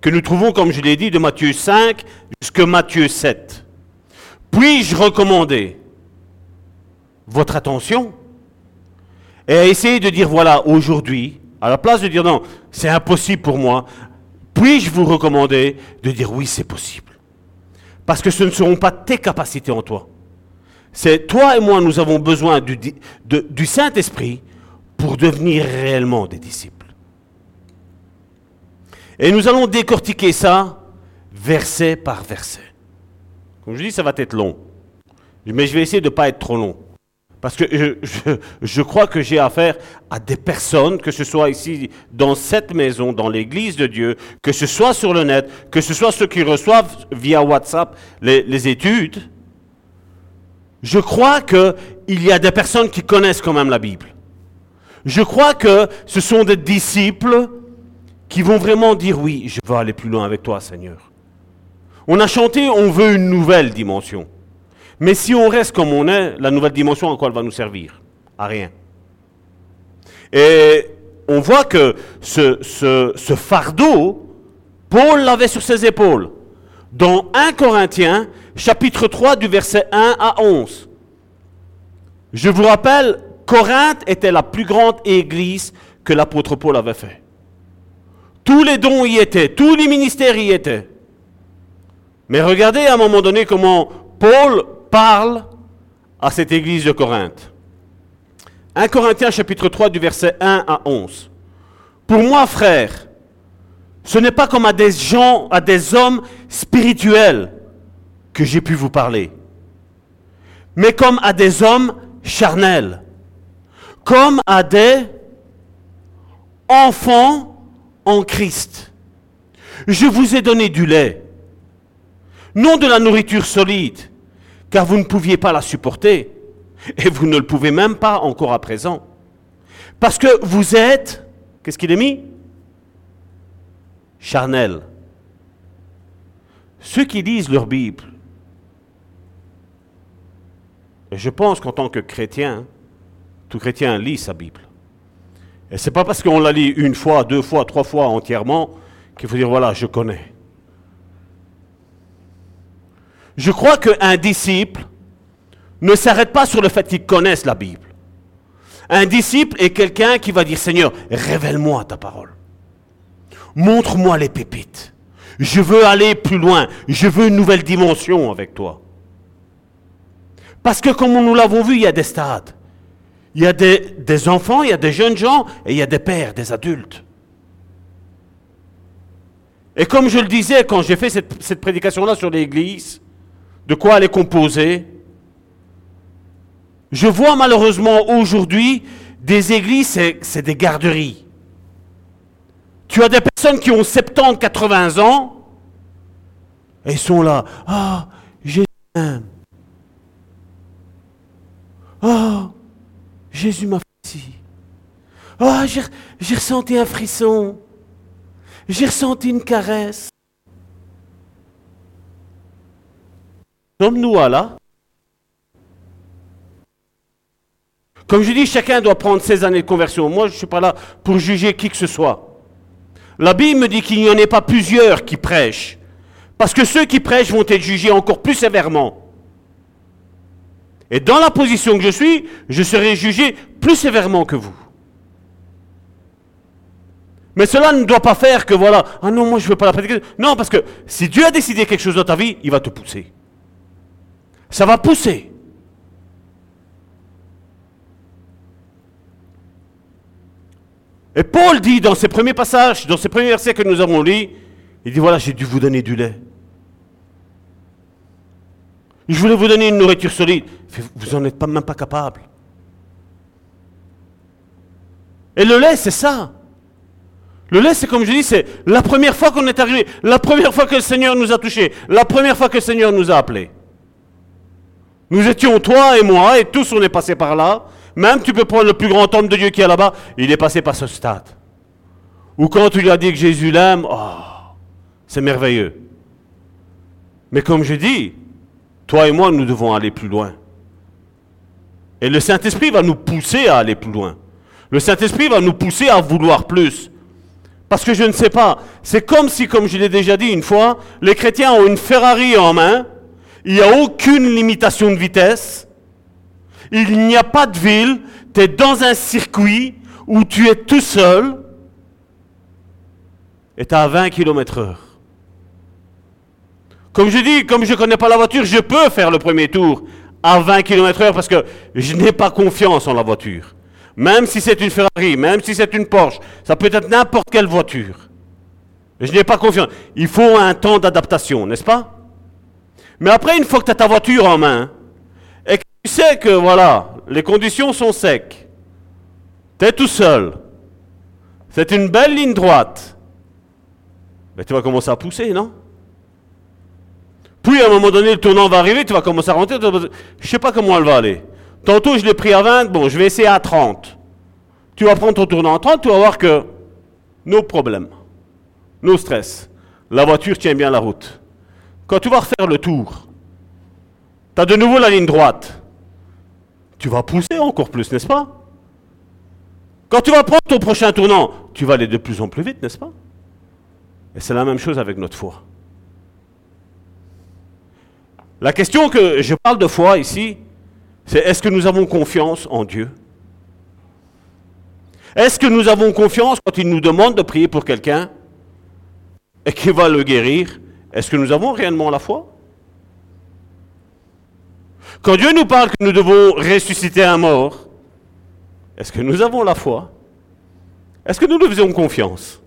que nous trouvons, comme je l'ai dit, de Matthieu 5 jusqu'à Matthieu 7. Puis-je recommander votre attention et essayer de dire, voilà, aujourd'hui, à la place de dire non, c'est impossible pour moi, puis-je vous recommander de dire oui, c'est possible? Parce que ce ne seront pas tes capacités en toi. C'est toi et moi, nous avons besoin du Saint-Esprit pour devenir réellement des disciples. Et nous allons décortiquer ça verset par verset. Comme je dis, ça va être long. Mais je vais essayer de ne pas être trop long. Parce que je, je- je crois que j'ai affaire à des personnes, que ce soit ici dans cette maison, dans l'église de Dieu, que ce soit sur le net, que ce soit ceux qui reçoivent via WhatsApp les, les études. Je crois qu'il y a des personnes qui connaissent quand même la Bible. Je crois que ce sont des disciples qui vont vraiment dire oui, je veux aller plus loin avec toi, Seigneur. On a chanté, on veut une nouvelle dimension. Mais si on reste comme on est, la nouvelle dimension, à quoi elle va nous servir? À rien. Et on voit que ce, ce- fardeau, Paul l'avait sur ses épaules. Dans 1 Corinthiens, chapitre 3, du verset 1 à 11. Je vous rappelle, Corinthe était la plus grande église que l'apôtre Paul avait fait. Tous les dons y étaient, tous les ministères y étaient. Mais regardez à un moment donné comment Paul parle à cette église de Corinthe. 1 Corinthiens chapitre 3 du verset 1 à 11. Pour moi, frère, ce n'est pas comme à des gens, à des hommes spirituels que j'ai pu vous parler, mais comme à des hommes charnels, comme à des enfants en Christ. Je vous ai donné du lait, non de la nourriture solide, car vous ne pouviez pas la supporter, et vous ne le pouvez même pas encore à présent. Parce que vous êtes, qu'est-ce qu'il est mis? Charnel. Ceux qui lisent leur Bible, je pense qu'en tant que chrétien, tout chrétien lit sa Bible. Et c'est pas parce qu'on la lit une fois, deux fois, trois fois entièrement qu'il faut dire voilà, je connais. Je crois qu'un disciple ne s'arrête pas sur le fait qu'il connaisse la Bible. Un disciple est quelqu'un qui va dire Seigneur, révèle-moi ta parole. Montre-moi les pépites. Je veux aller plus loin. Je veux une nouvelle dimension avec toi. Parce que comme nous l'avons vu, il y a des stades. Il y a des, des enfants, il y a des jeunes gens, et il y a des pères, des adultes. Et comme je le disais quand j'ai fait cette, cette prédication-là sur l'Église, de quoi elle est composée, je vois malheureusement aujourd'hui des églises, c'est des garderies. Tu as des personnes qui ont 70, 80 ans, et sont là. Ah, m'aime. Ah, Jésus m'a fait j'ai j'ai ressenti un frisson. J'ai ressenti une caresse. Sommes-nous à là? Comme je dis, chacun doit prendre ses années de conversion. Moi, je ne suis pas là pour juger qui que ce soit. La Bible me dit qu'il n'y en ait pas plusieurs qui prêchent. Parce que ceux qui prêchent vont être jugés encore plus sévèrement. Et dans la position que je suis, je serai jugé plus sévèrement que vous. Mais cela ne doit pas faire que voilà, ah non, moi je ne veux pas la prédiquer. Non, parce que si Dieu a décidé quelque chose dans ta vie, il va te pousser. Ça va pousser. Et Paul dit dans ses premiers passages, dans ses premiers versets que nous avons lus, il dit voilà, j'ai dû vous donner du lait. Je voulais vous donner une nourriture solide. Vous n'en êtes pas, même pas capable. Et le lait, c'est ça. Le lait, c'est comme je dis, c'est la première fois qu'on est arrivé, la première fois que le Seigneur nous a touchés, la première fois que le Seigneur nous a appelés. Nous étions toi et moi, et tous on est passés par là. Même tu peux prendre le plus grand homme de Dieu qui est là-bas, il est passé par ce stade. Ou quand tu lui as dit que Jésus l'aime, oh, c'est merveilleux. Mais comme je dis, toi et moi, nous devons aller plus loin. Et le Saint-Esprit va nous pousser à aller plus loin. Le Saint-Esprit va nous pousser à vouloir plus. Parce que je ne sais pas, c'est comme si, comme je l'ai déjà dit une fois, les chrétiens ont une Ferrari en main, il n'y a aucune limitation de vitesse, il n'y a pas de ville, tu es dans un circuit où tu es tout seul et tu à 20 km heure. Comme je dis, comme je ne connais pas la voiture, je peux faire le premier tour à 20 km heure parce que je n'ai pas confiance en la voiture. Même si c'est une Ferrari, même si c'est une Porsche, ça peut être n'importe quelle voiture. Je n'ai pas confiance. Il faut un temps d'adaptation, n'est-ce pas? Mais après, une fois que tu as ta voiture en main, et que tu sais que voilà, les conditions sont secs, tu es tout seul, c'est une belle ligne droite, mais tu vas commencer à pousser, non? Puis à un moment donné, le tournant va arriver, tu vas commencer à rentrer, je ne sais pas comment elle va aller. Tantôt, je l'ai pris à 20, bon, je vais essayer à 30. Tu vas prendre ton tournant à 30, tu vas voir que nos problèmes, nos stress, la voiture tient bien la route. Quand tu vas refaire le tour, tu as de nouveau la ligne droite. Tu vas pousser encore plus, n'est-ce pas? Quand tu vas prendre ton prochain tournant, tu vas aller de plus en plus vite, n'est-ce pas? Et c'est la même chose avec notre foi. La question que je parle de foi ici, c'est est-ce que nous avons confiance en Dieu? Est-ce que nous avons confiance quand il nous demande de prier pour quelqu'un et qu'il va le guérir? Est-ce que nous avons réellement la foi? Quand Dieu nous parle que nous devons ressusciter un mort, est-ce que nous avons la foi? Est-ce que nous nous faisons confiance?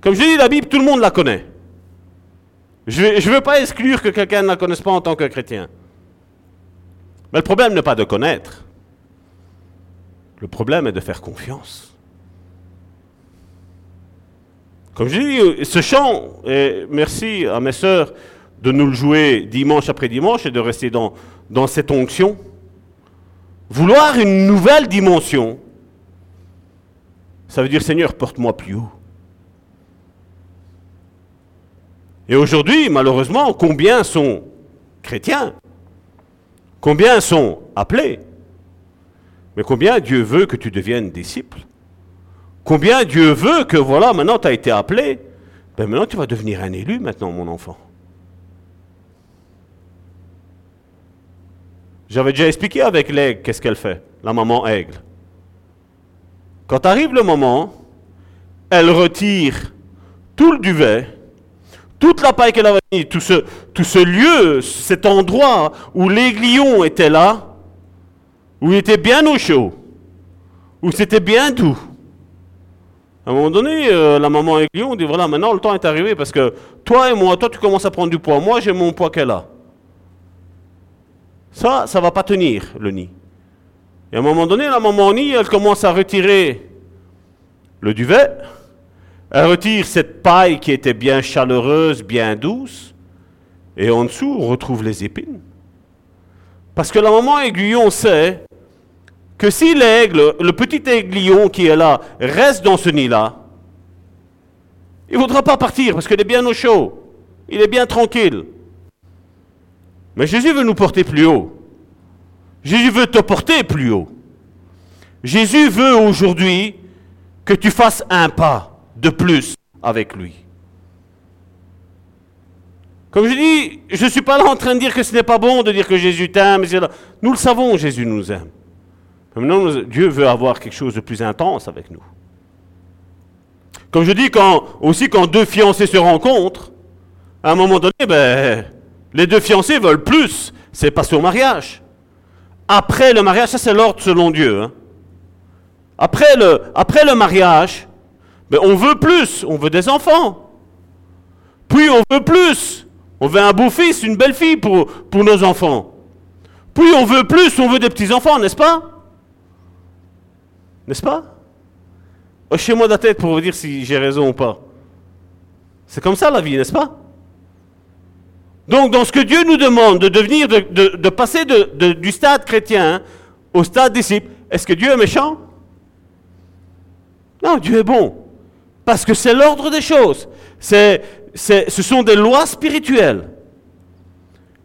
Comme je dis, la Bible, tout le monde la connaît. Je ne veux pas exclure que quelqu'un ne la connaisse pas en tant que chrétien. Mais le problème n'est pas de connaître. Le problème est de faire confiance. Comme je dis, ce chant, et merci à mes sœurs de nous le jouer dimanche après dimanche et de rester dans, dans cette onction. Vouloir une nouvelle dimension, ça veut dire Seigneur, porte-moi plus haut. Et aujourd'hui, malheureusement, combien sont chrétiens? Combien sont appelés? Mais combien Dieu veut que tu deviennes disciple? Combien Dieu veut que, voilà, maintenant tu as été appelé, ben maintenant tu vas devenir un élu maintenant, mon enfant. J'avais déjà expliqué avec l'aigle qu'est-ce qu'elle fait, la maman aigle. Quand arrive le moment, elle retire tout le duvet, toute la paille qu'elle avait mis, tout ce, lieu, cet endroit où l'aiguillon était là, où il était bien au chaud, où c'était bien doux. À un moment donné, euh, la maman aiguillon dit voilà, maintenant le temps est arrivé parce que toi et moi, toi tu commences à prendre du poids, moi j'ai mon poids qu'elle a. Ça, ça va pas tenir le nid. Et à un moment donné, la maman nid, elle commence à retirer le duvet, elle retire cette paille qui était bien chaleureuse, bien douce, et en dessous, on retrouve les épines. Parce que la maman aiguillon sait que si l'aigle, le petit aiguillon qui est là, reste dans ce nid-là, il ne voudra pas partir parce qu'il est bien au chaud, il est bien tranquille. Mais Jésus veut nous porter plus haut. Jésus veut te porter plus haut. Jésus veut aujourd'hui que tu fasses un pas de plus avec lui. Comme je dis, je ne suis pas là en train de dire que ce n'est pas bon de dire que Jésus t'aime. Nous le savons, Jésus nous aime. Maintenant, Dieu veut avoir quelque chose de plus intense avec nous. Comme je dis, aussi quand deux fiancés se rencontrent, à un moment donné, ben, les deux fiancés veulent plus. C'est passer au mariage. Après le mariage, ça c'est l'ordre selon Dieu. Hein. Après le mariage, mais on veut plus, on veut des enfants. Puis on veut plus. On veut un beau-fils, une belle-fille pour, pour nos enfants. Puis on veut plus, on veut des petits-enfants, n'est-ce pas? N'est-ce pas? Hochez-moi la tête pour vous dire si j'ai raison ou pas. C'est comme ça la vie, n'est-ce pas? Donc dans ce que Dieu nous demande de devenir, de, passer du stade chrétien au stade disciple, est-ce que Dieu est méchant? Non, Dieu est bon. Parce que c'est l'ordre des choses. Ce sont des lois spirituelles.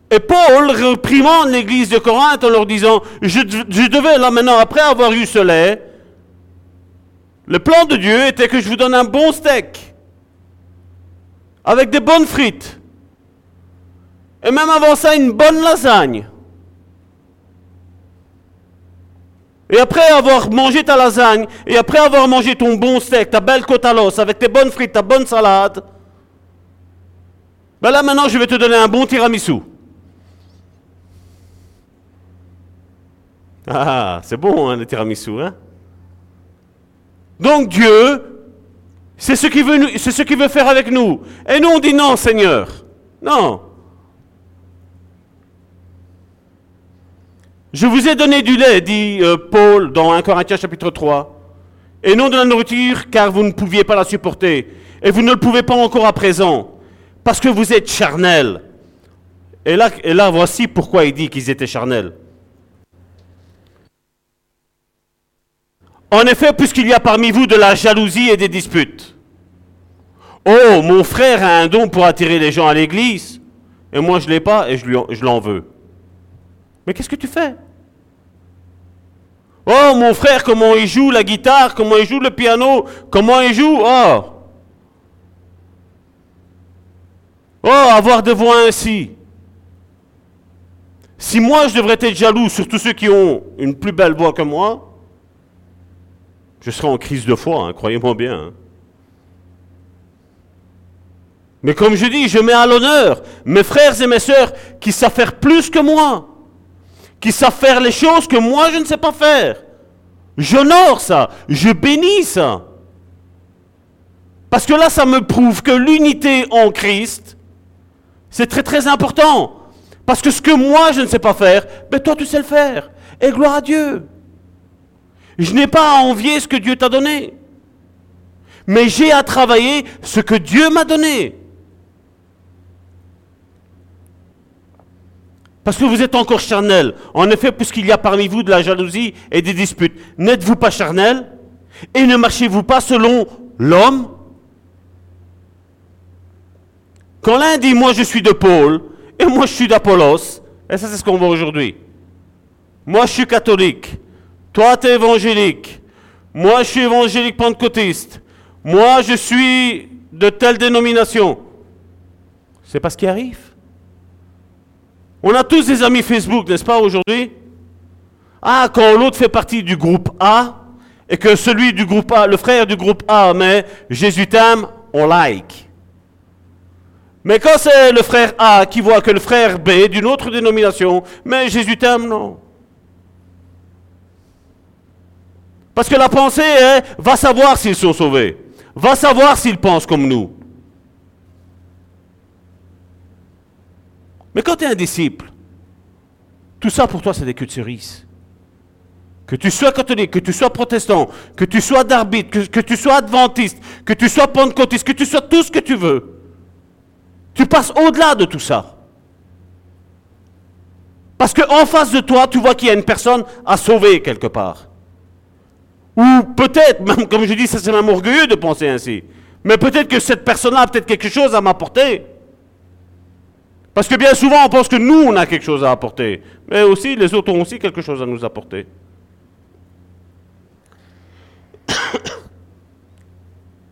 Et Paul réprimande l'église de Corinthe en leur disant, je, je, devais là maintenant, après avoir eu ce lait, le plan de Dieu était que je vous donne un bon steak, avec des bonnes frites, et même avant ça une bonne lasagne. Et après avoir mangé ta lasagne, et après avoir mangé ton bon steak, ta belle côte avec tes bonnes frites, ta bonne salade, ben là maintenant je vais te donner un bon tiramisu. Ah, c'est bon hein, le tiramisu, hein Donc Dieu, c'est ce qu'il veut, c'est ce qu'il veut faire avec nous. Et nous on dit non, Seigneur. Non. Je vous ai donné du lait, dit euh, Paul dans 1 Corinthiens chapitre 3, et non de la nourriture, car vous ne pouviez pas la supporter, et vous ne le pouvez pas encore à présent, parce que vous êtes charnels. Et là, et là voici pourquoi il dit qu'ils étaient charnels. En effet, puisqu'il y a parmi vous de la jalousie et des disputes. Oh, mon frère a un don pour attirer les gens à l'église, et moi je ne l'ai pas, et je l'en veux. Mais qu'est-ce que tu fais? Oh, mon frère, comment il joue la guitare, comment il joue le piano, comment il joue? Oh. Oh, avoir des voix ainsi. Si moi je devrais être jaloux sur tous ceux qui ont une plus belle voix que moi, je serais en crise de foi, hein, croyez-moi bien. Hein. Mais comme je dis, je mets à l'honneur mes frères et mes sœurs qui savent faire plus que moi, qui savent faire les choses que moi je ne sais pas faire. J'honore ça, je bénis ça. Parce que là, ça me prouve que l'unité en Christ, c'est très très important. Parce que ce que moi je ne sais pas faire, ben toi tu sais le faire. Et gloire à Dieu. Je n'ai pas à envier ce que Dieu t'a donné. Mais j'ai à travailler ce que Dieu m'a donné. Parce que vous êtes encore charnel. En effet, puisqu'il y a parmi vous de la jalousie et des disputes, n'êtes-vous pas charnel? Et ne marchez-vous pas selon l'homme? Quand l'un dit moi je suis de Paul et moi je suis d'Apollos, et ça c'est ce qu'on voit aujourd'hui. Moi je suis catholique, toi tu es évangélique, moi je suis évangélique pentecôtiste, moi je suis de telle dénomination. C'est pas ce qui arrive. On a tous des amis Facebook, n'est-ce pas, aujourd'hui? Ah, quand l'autre fait partie du groupe A, et que celui du groupe A, le frère du groupe A, mais Jésus t'aime, on like. Mais quand c'est le frère A qui voit que le frère B d'une autre dénomination, mais Jésus t'aime, non. Parce que la pensée est, va savoir s'ils sont sauvés. Va savoir s'ils pensent comme nous. Mais quand tu es un disciple, tout ça pour toi, c'est des queues de cerise. Que tu sois catholique, que tu sois protestant, que tu sois d'arbitre, que, que, tu sois adventiste, que tu sois pentecôtiste, que tu sois tout ce que tu veux. Tu passes au-delà de tout ça. Parce qu'en face de toi, tu vois qu'il y a une personne à sauver quelque part. Ou peut-être, même comme je dis, ça c'est même orgueilleux de penser ainsi. Mais peut-être que cette personne-là a peut-être quelque chose à m'apporter. Parce que bien souvent, on pense que nous, on a quelque chose à apporter. Mais aussi, les autres ont aussi quelque chose à nous apporter.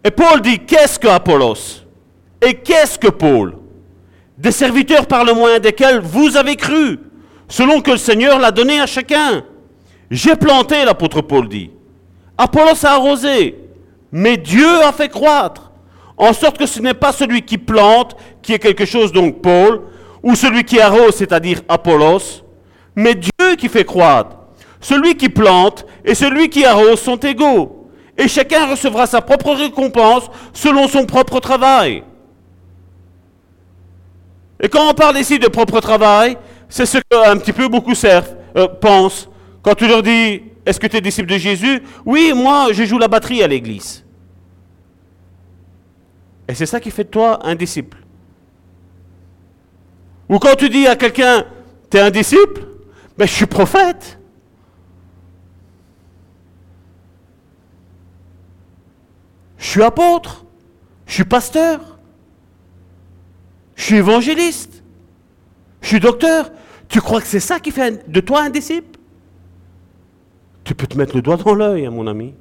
Et Paul dit, qu'est-ce que Apollos? Et qu'est-ce que Paul? Des serviteurs par le moyen desquels vous avez cru, selon que le Seigneur l'a donné à chacun. J'ai planté, l'apôtre Paul dit. Apollos a arrosé, mais Dieu a fait croître. En sorte que ce n'est pas celui qui plante qui est quelque chose, donc Paul, ou celui qui arrose, c'est-à-dire Apollos, mais Dieu qui fait croître. Celui qui plante et celui qui arrose sont égaux, et chacun recevra sa propre récompense selon son propre travail. Et quand on parle ici de propre travail, c'est ce qu'un petit peu beaucoup servent, euh, pensent. Quand tu leur dis, est-ce que tu es disciple de Jésus? Oui, moi, je joue la batterie à l'église. Et c'est ça qui fait de toi un disciple. Ou quand tu dis à quelqu'un, tu es un disciple, mais ben, je suis prophète. Je suis apôtre. Je suis pasteur. Je suis évangéliste. Je suis docteur. Tu crois que c'est ça qui fait de toi un disciple? Tu peux te mettre le doigt dans l'œil, hein, mon ami.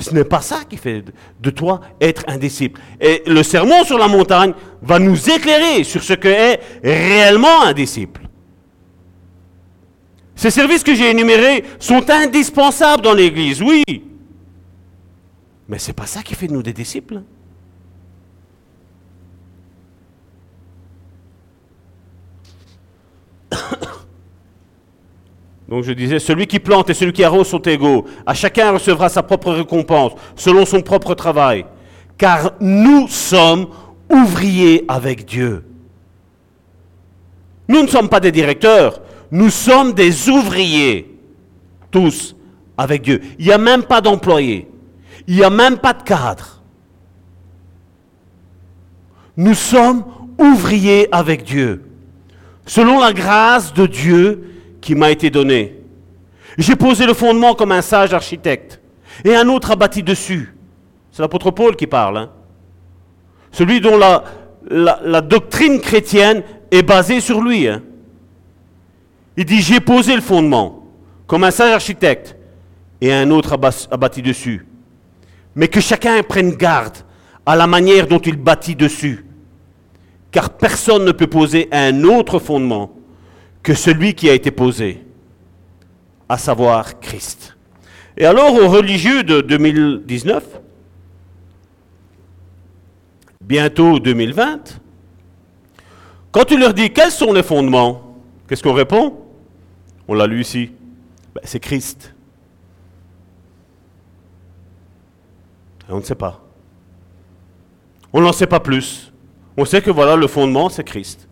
Ce n'est pas ça qui fait de toi être un disciple. Et le sermon sur la montagne va nous éclairer sur ce que est réellement un disciple. Ces services que j'ai énumérés sont indispensables dans l'Église, oui. Mais ce n'est pas ça qui fait de nous des disciples. Donc je disais, celui qui plante et celui qui arrose sont égaux. À chacun recevra sa propre récompense, selon son propre travail. Car nous sommes ouvriers avec Dieu. Nous ne sommes pas des directeurs, nous sommes des ouvriers, tous, avec Dieu. Il n'y a même pas d'employés, il n'y a même pas de cadre. Nous sommes ouvriers avec Dieu, selon la grâce de Dieu qui m'a été donné. J'ai posé le fondement comme un sage architecte, et un autre a bâti dessus. C'est l'apôtre Paul qui parle. Hein. Celui dont la, doctrine chrétienne est basée sur lui. Hein. Il dit, j'ai posé le fondement comme un sage architecte, et un autre a bâti dessus. Mais que chacun prenne garde à la manière dont il bâtit dessus. Car personne ne peut poser un autre fondement que celui qui a été posé, à savoir Christ. Et alors aux religieux de 2019, bientôt 2020, quand tu leur dis quels sont les fondements, qu'est-ce qu'on répond? On l'a lu ici. Ben, c'est Christ. On ne sait pas. On n'en sait pas plus. On sait que voilà, le fondement, c'est Christ.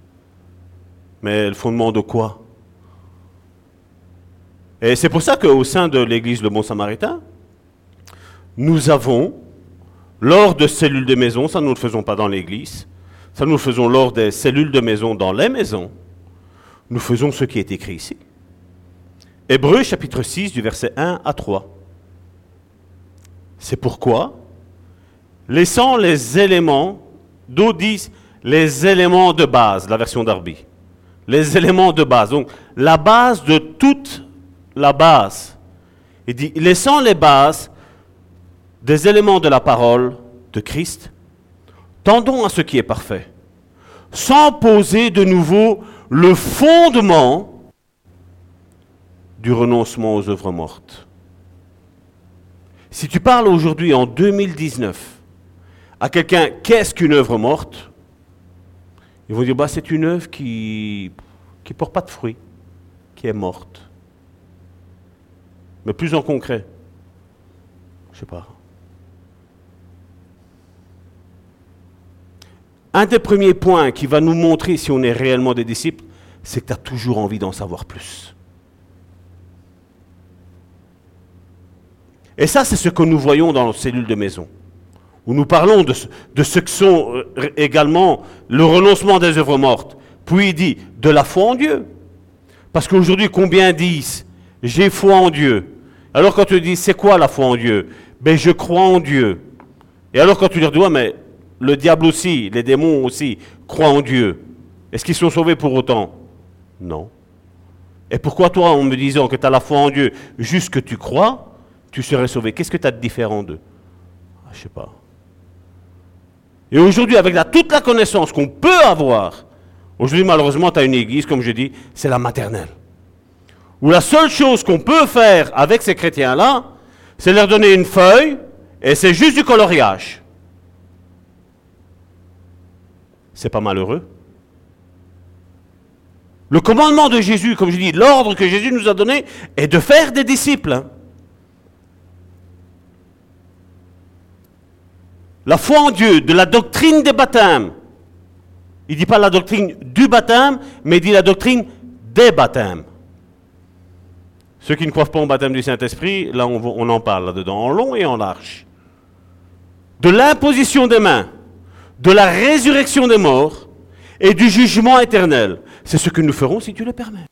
Mais le fondement de quoi? Et c'est pour ça qu'au sein de l'église Le Bon Samaritain, nous avons, lors de cellules de maison, ça nous ne le faisons pas dans l'église, ça nous le faisons lors des cellules de maison dans les maisons, nous faisons ce qui est écrit ici. Hébreu chapitre 6 du verset 1 à 3. C'est pourquoi, laissant les éléments, d'où disent les éléments de base, la version d'Arby, les éléments de base, donc la base de toute la base. Il dit, laissant les bases des éléments de la parole de Christ, tendons à ce qui est parfait, sans poser de nouveau le fondement du renoncement aux œuvres mortes. Si tu parles aujourd'hui en 2019 à quelqu'un qu'est-ce qu'une œuvre morte, ils vont dire bah, c'est une œuvre qui ne porte pas de fruits, qui est morte. Mais plus en concret, je sais pas. Un des premiers points qui va nous montrer si on est réellement des disciples, c'est que tu as toujours envie d'en savoir plus. Et ça, c'est ce que nous voyons dans nos cellules de maison, où nous parlons de, ce que sont euh, également le renoncement des œuvres mortes. Puis il dit de la foi en Dieu. Parce qu'aujourd'hui, combien disent j'ai foi en Dieu Alors quand tu dis c'est quoi la foi en Dieu? Ben je crois en Dieu. Et alors quand tu leur dis mais le diable aussi, les démons aussi croient en Dieu, est-ce qu'ils sont sauvés pour autant? Non. Et pourquoi toi, en me disant que tu as la foi en Dieu, juste que tu crois, tu serais sauvé? Qu'est-ce que tu as de différent d'eux? Ah, Je ne sais pas. Et aujourd'hui, avec toute la connaissance qu'on peut avoir, aujourd'hui, malheureusement, tu as une église, comme je dis, c'est la maternelle. Où la seule chose qu'on peut faire avec ces chrétiens-là, c'est leur donner une feuille, et c'est juste du coloriage. C'est pas malheureux. Le commandement de Jésus, comme je dis, l'ordre que Jésus nous a donné, est de faire des disciples. La foi en Dieu, de la doctrine des baptêmes. Il ne dit pas la doctrine du baptême, mais il dit la doctrine des baptêmes. Ceux qui ne croient pas au baptême du Saint-Esprit, là on, en parle là-dedans, en long et en large. De l'imposition des mains, de la résurrection des morts et du jugement éternel. C'est ce que nous ferons si tu le permets.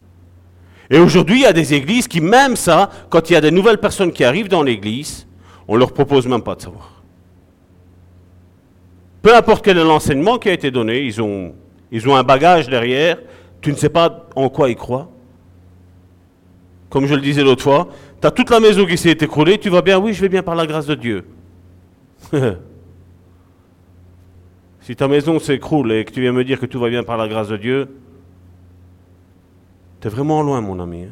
Et aujourd'hui, il y a des églises qui, même ça, quand il y a des nouvelles personnes qui arrivent dans l'église, on ne leur propose même pas de savoir. Peu importe quel est l'enseignement qui a été donné, ils ont, ils ont un bagage derrière, tu ne sais pas en quoi ils croient. Comme je le disais l'autre fois, tu as toute la maison qui s'est écroulée, tu vas bien, oui, je vais bien par la grâce de Dieu. si ta maison s'écroule et que tu viens me dire que tout va bien par la grâce de Dieu, tu es vraiment loin, mon ami. Hein.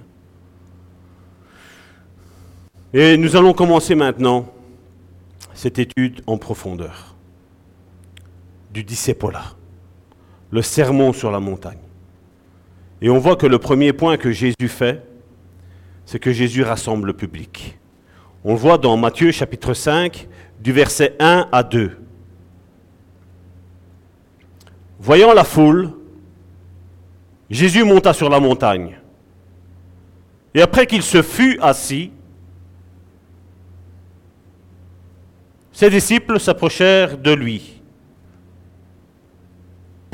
Et nous allons commencer maintenant cette étude en profondeur du discipola, le sermon sur la montagne. Et on voit que le premier point que Jésus fait, c'est que Jésus rassemble le public. On le voit dans Matthieu chapitre 5, du verset 1 à 2. Voyant la foule, Jésus monta sur la montagne. Et après qu'il se fut assis, ses disciples s'approchèrent de lui.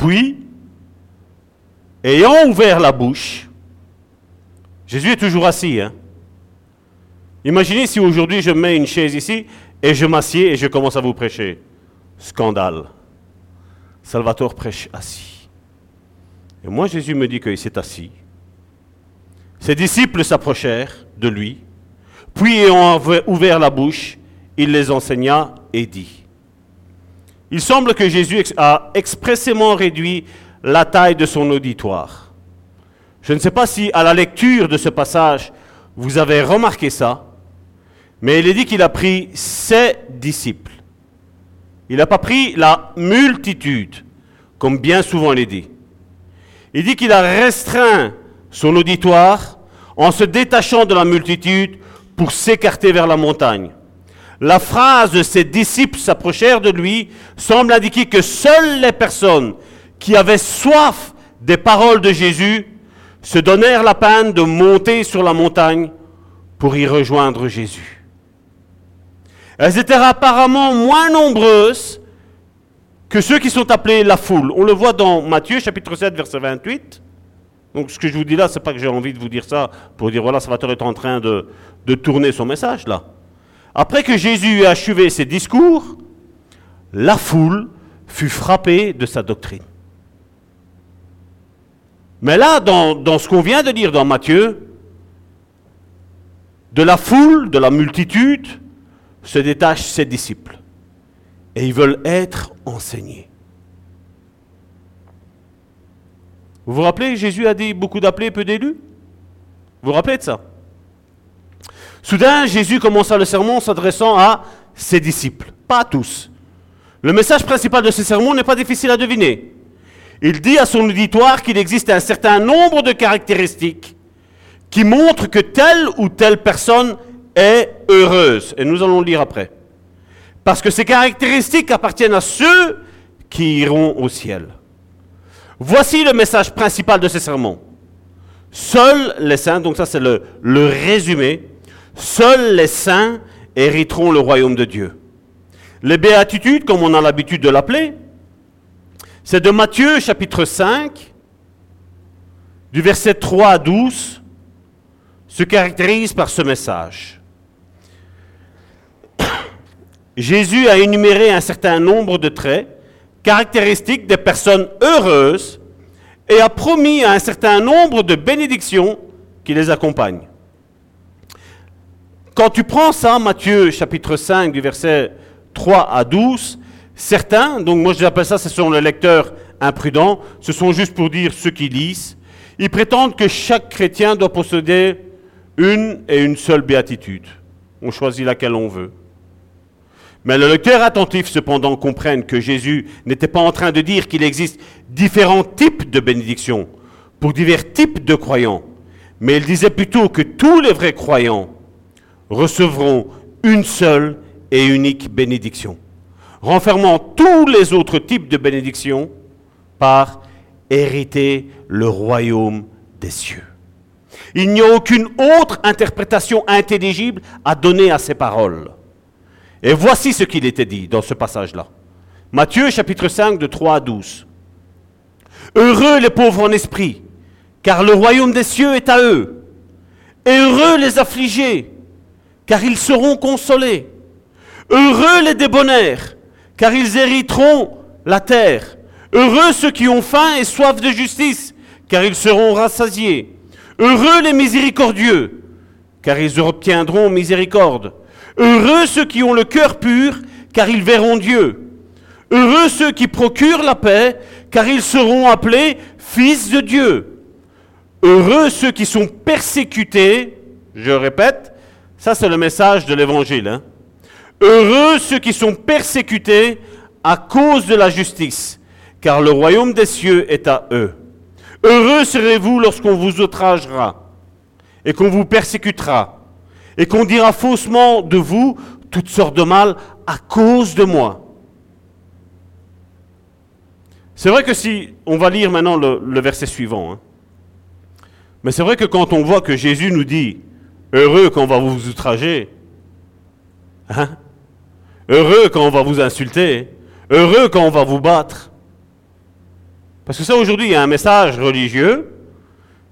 Puis, ayant ouvert la bouche, Jésus est toujours assis. Hein? Imaginez si aujourd'hui je mets une chaise ici et je m'assieds et je commence à vous prêcher. Scandale. Salvatore prêche assis. Et moi, Jésus me dit qu'il s'est assis. Ses disciples s'approchèrent de lui. Puis, ayant ouvert la bouche, il les enseigna et dit. Il semble que Jésus a expressément réduit la taille de son auditoire. Je ne sais pas si à la lecture de ce passage, vous avez remarqué ça, mais il est dit qu'il a pris ses disciples. Il n'a pas pris la multitude, comme bien souvent il est dit. Il dit qu'il a restreint son auditoire en se détachant de la multitude pour s'écarter vers la montagne. La phrase de ses disciples s'approchèrent de lui semble indiquer que seules les personnes qui avaient soif des paroles de Jésus se donnèrent la peine de monter sur la montagne pour y rejoindre Jésus. Elles étaient apparemment moins nombreuses que ceux qui sont appelés la foule. On le voit dans Matthieu chapitre 7 verset 28. Donc ce que je vous dis là, c'est pas que j'ai envie de vous dire ça pour dire voilà, Salvatore est en train de, de tourner son message là. Après que Jésus eut achevé ses discours, la foule fut frappée de sa doctrine. Mais là, dans, ce qu'on vient de dire dans Matthieu, de la foule, de la multitude, se détachent ses disciples. Et ils veulent être enseignés. Vous vous rappelez, Jésus a dit beaucoup d'appelés, peu d'élus? Vous vous rappelez de ça? Soudain, Jésus commença le sermon s'adressant à ses disciples, pas à tous. Le message principal de ce sermon n'est pas difficile à deviner. Il dit à son auditoire qu'il existe un certain nombre de caractéristiques qui montrent que telle ou telle personne est heureuse. Et nous allons le lire après. Parce que ces caractéristiques appartiennent à ceux qui iront au ciel. Voici le message principal de ce sermon. Seuls les saints, donc ça c'est le résumé, seuls les saints hériteront le royaume de Dieu. Les béatitudes, comme on a l'habitude de l'appeler, c'est de Matthieu chapitre 5, du verset 3 à 12, se caractérise par ce message. Jésus a énuméré un certain nombre de traits caractéristiques des personnes heureuses et a promis un certain nombre de bénédictions qui les accompagnent. Quand tu prends ça, Matthieu chapitre 5 du verset 3 à 12, Certains, donc moi j'appelle ça, ce sont les lecteurs imprudents, ce sont juste pour dire ceux qui lisent, ils prétendent que chaque chrétien doit posséder une et une seule béatitude. On choisit laquelle on veut. Mais le lecteur attentif cependant comprenne que Jésus n'était pas en train de dire qu'il existe différents types de bénédictions pour divers types de croyants, mais il disait plutôt que tous les vrais croyants recevront une seule et unique bénédiction renfermant tous les autres types de bénédictions par hériter le royaume des cieux. Il n'y a aucune autre interprétation intelligible à donner à ces paroles. Et voici ce qu'il était dit dans ce passage-là. Matthieu chapitre 5 de 3 à 12. Heureux les pauvres en esprit, car le royaume des cieux est à eux. Heureux les affligés, car ils seront consolés. Heureux les débonnaires, car ils hériteront la terre. Heureux ceux qui ont faim et soif de justice, car ils seront rassasiés. Heureux les miséricordieux, car ils obtiendront miséricorde. Heureux ceux qui ont le cœur pur, car ils verront Dieu. Heureux ceux qui procurent la paix, car ils seront appelés fils de Dieu. Heureux ceux qui sont persécutés, je répète, ça c'est le message de l'évangile. Hein. Heureux ceux qui sont persécutés à cause de la justice, car le royaume des cieux est à eux. Heureux serez-vous lorsqu'on vous outragera et qu'on vous persécutera et qu'on dira faussement de vous toutes sortes de mal à cause de moi. C'est vrai que si on va lire maintenant le, verset suivant, hein. mais c'est vrai que quand on voit que Jésus nous dit heureux quand on va vous outrager, hein, Heureux quand on va vous insulter. Heureux quand on va vous battre. Parce que ça, aujourd'hui, il y a un message religieux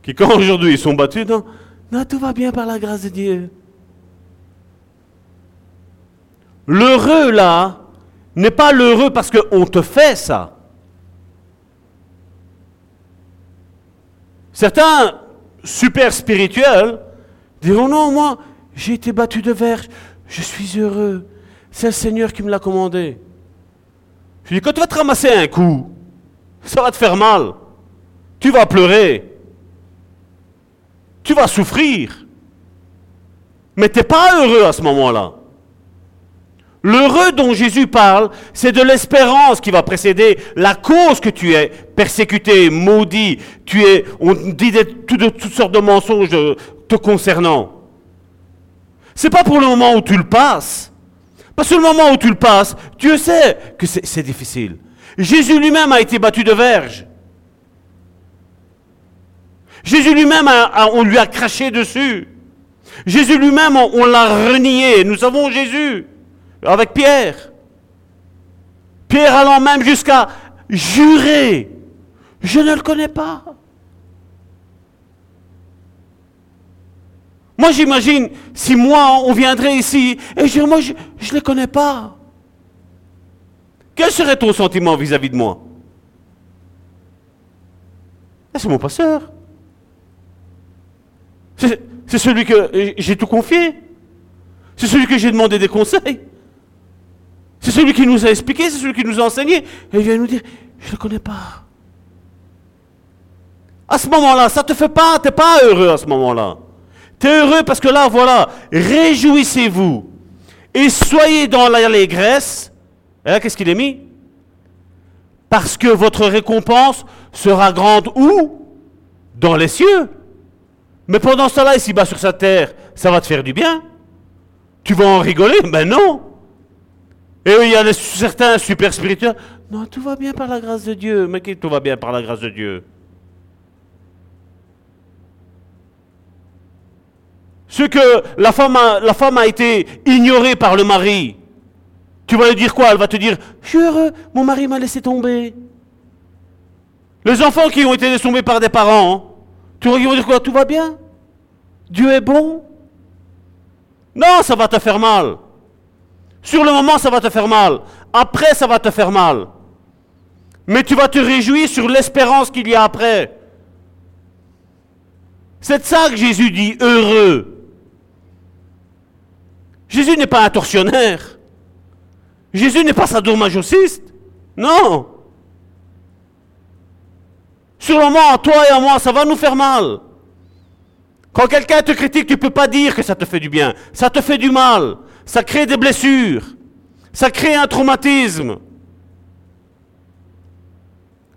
qui, quand aujourd'hui ils sont battus, non, non, tout va bien par la grâce de Dieu. L'heureux, là, n'est pas l'heureux parce qu'on te fait ça. Certains super spirituels Dire oh non, moi, j'ai été battu de verge, je suis heureux. C'est le Seigneur qui me l'a commandé. Je dis, quand tu vas te ramasser un coup, ça va te faire mal. Tu vas pleurer. Tu vas souffrir. Mais tu n'es pas heureux à ce moment-là. L'heureux dont Jésus parle, c'est de l'espérance qui va précéder la cause que tu es persécuté, maudit, tu es, on dit toutes sortes de mensonges te concernant. C'est pas pour le moment où tu le passes. Parce que le moment où tu le passes, Dieu sait que c'est difficile. Jésus lui-même a été battu de verge. Jésus lui-même, on lui a craché dessus. Jésus lui-même, on l'a renié. Nous avons Jésus avec Pierre. Pierre allant même jusqu'à jurer, je ne le connais pas. Moi j'imagine si moi on viendrait ici et je moi je ne les connais pas. Quel serait ton sentiment vis-à-vis de moi? Ah, C'est mon pasteur. C'est celui que j'ai tout confié. C'est celui que j'ai demandé des conseils. C'est celui qui nous a expliqué, c'est celui qui nous a enseigné. Et il vient nous dire, je ne le connais pas. À ce moment-là, ça ne te fait pas, tu n'es pas heureux à ce moment-là. Tu es heureux parce que là, voilà, réjouissez-vous et soyez dans l'allégresse. Et là, qu'est-ce qu'il est mis? Parce que votre récompense sera grande où? Dans les cieux. Mais pendant cela, ici-bas sur sa terre, ça va te faire du bien. Tu vas en rigoler? Ben non. Et il y a certains super spirituels. Non, tout va bien par la grâce de Dieu. Mais tout va bien par la grâce de Dieu? Ce que la femme, a, la femme a été ignorée par le mari. Tu vas lui dire quoi? Elle va te dire Je suis heureux, mon mari m'a laissé tomber. Les enfants qui ont été laissés tomber par des parents, hein, tu vas dire quoi? Tout va bien? Dieu est bon? Non, ça va te faire mal. Sur le moment, ça va te faire mal. Après, ça va te faire mal. Mais tu vas te réjouir sur l'espérance qu'il y a après. C'est de ça que Jésus dit heureux. Jésus n'est pas un tortionnaire. Jésus n'est pas sadomasochiste. Non. Sur le moment, à toi et à moi, ça va nous faire mal. Quand quelqu'un te critique, tu ne peux pas dire que ça te fait du bien. Ça te fait du mal ça crée des blessures, ça crée un traumatisme.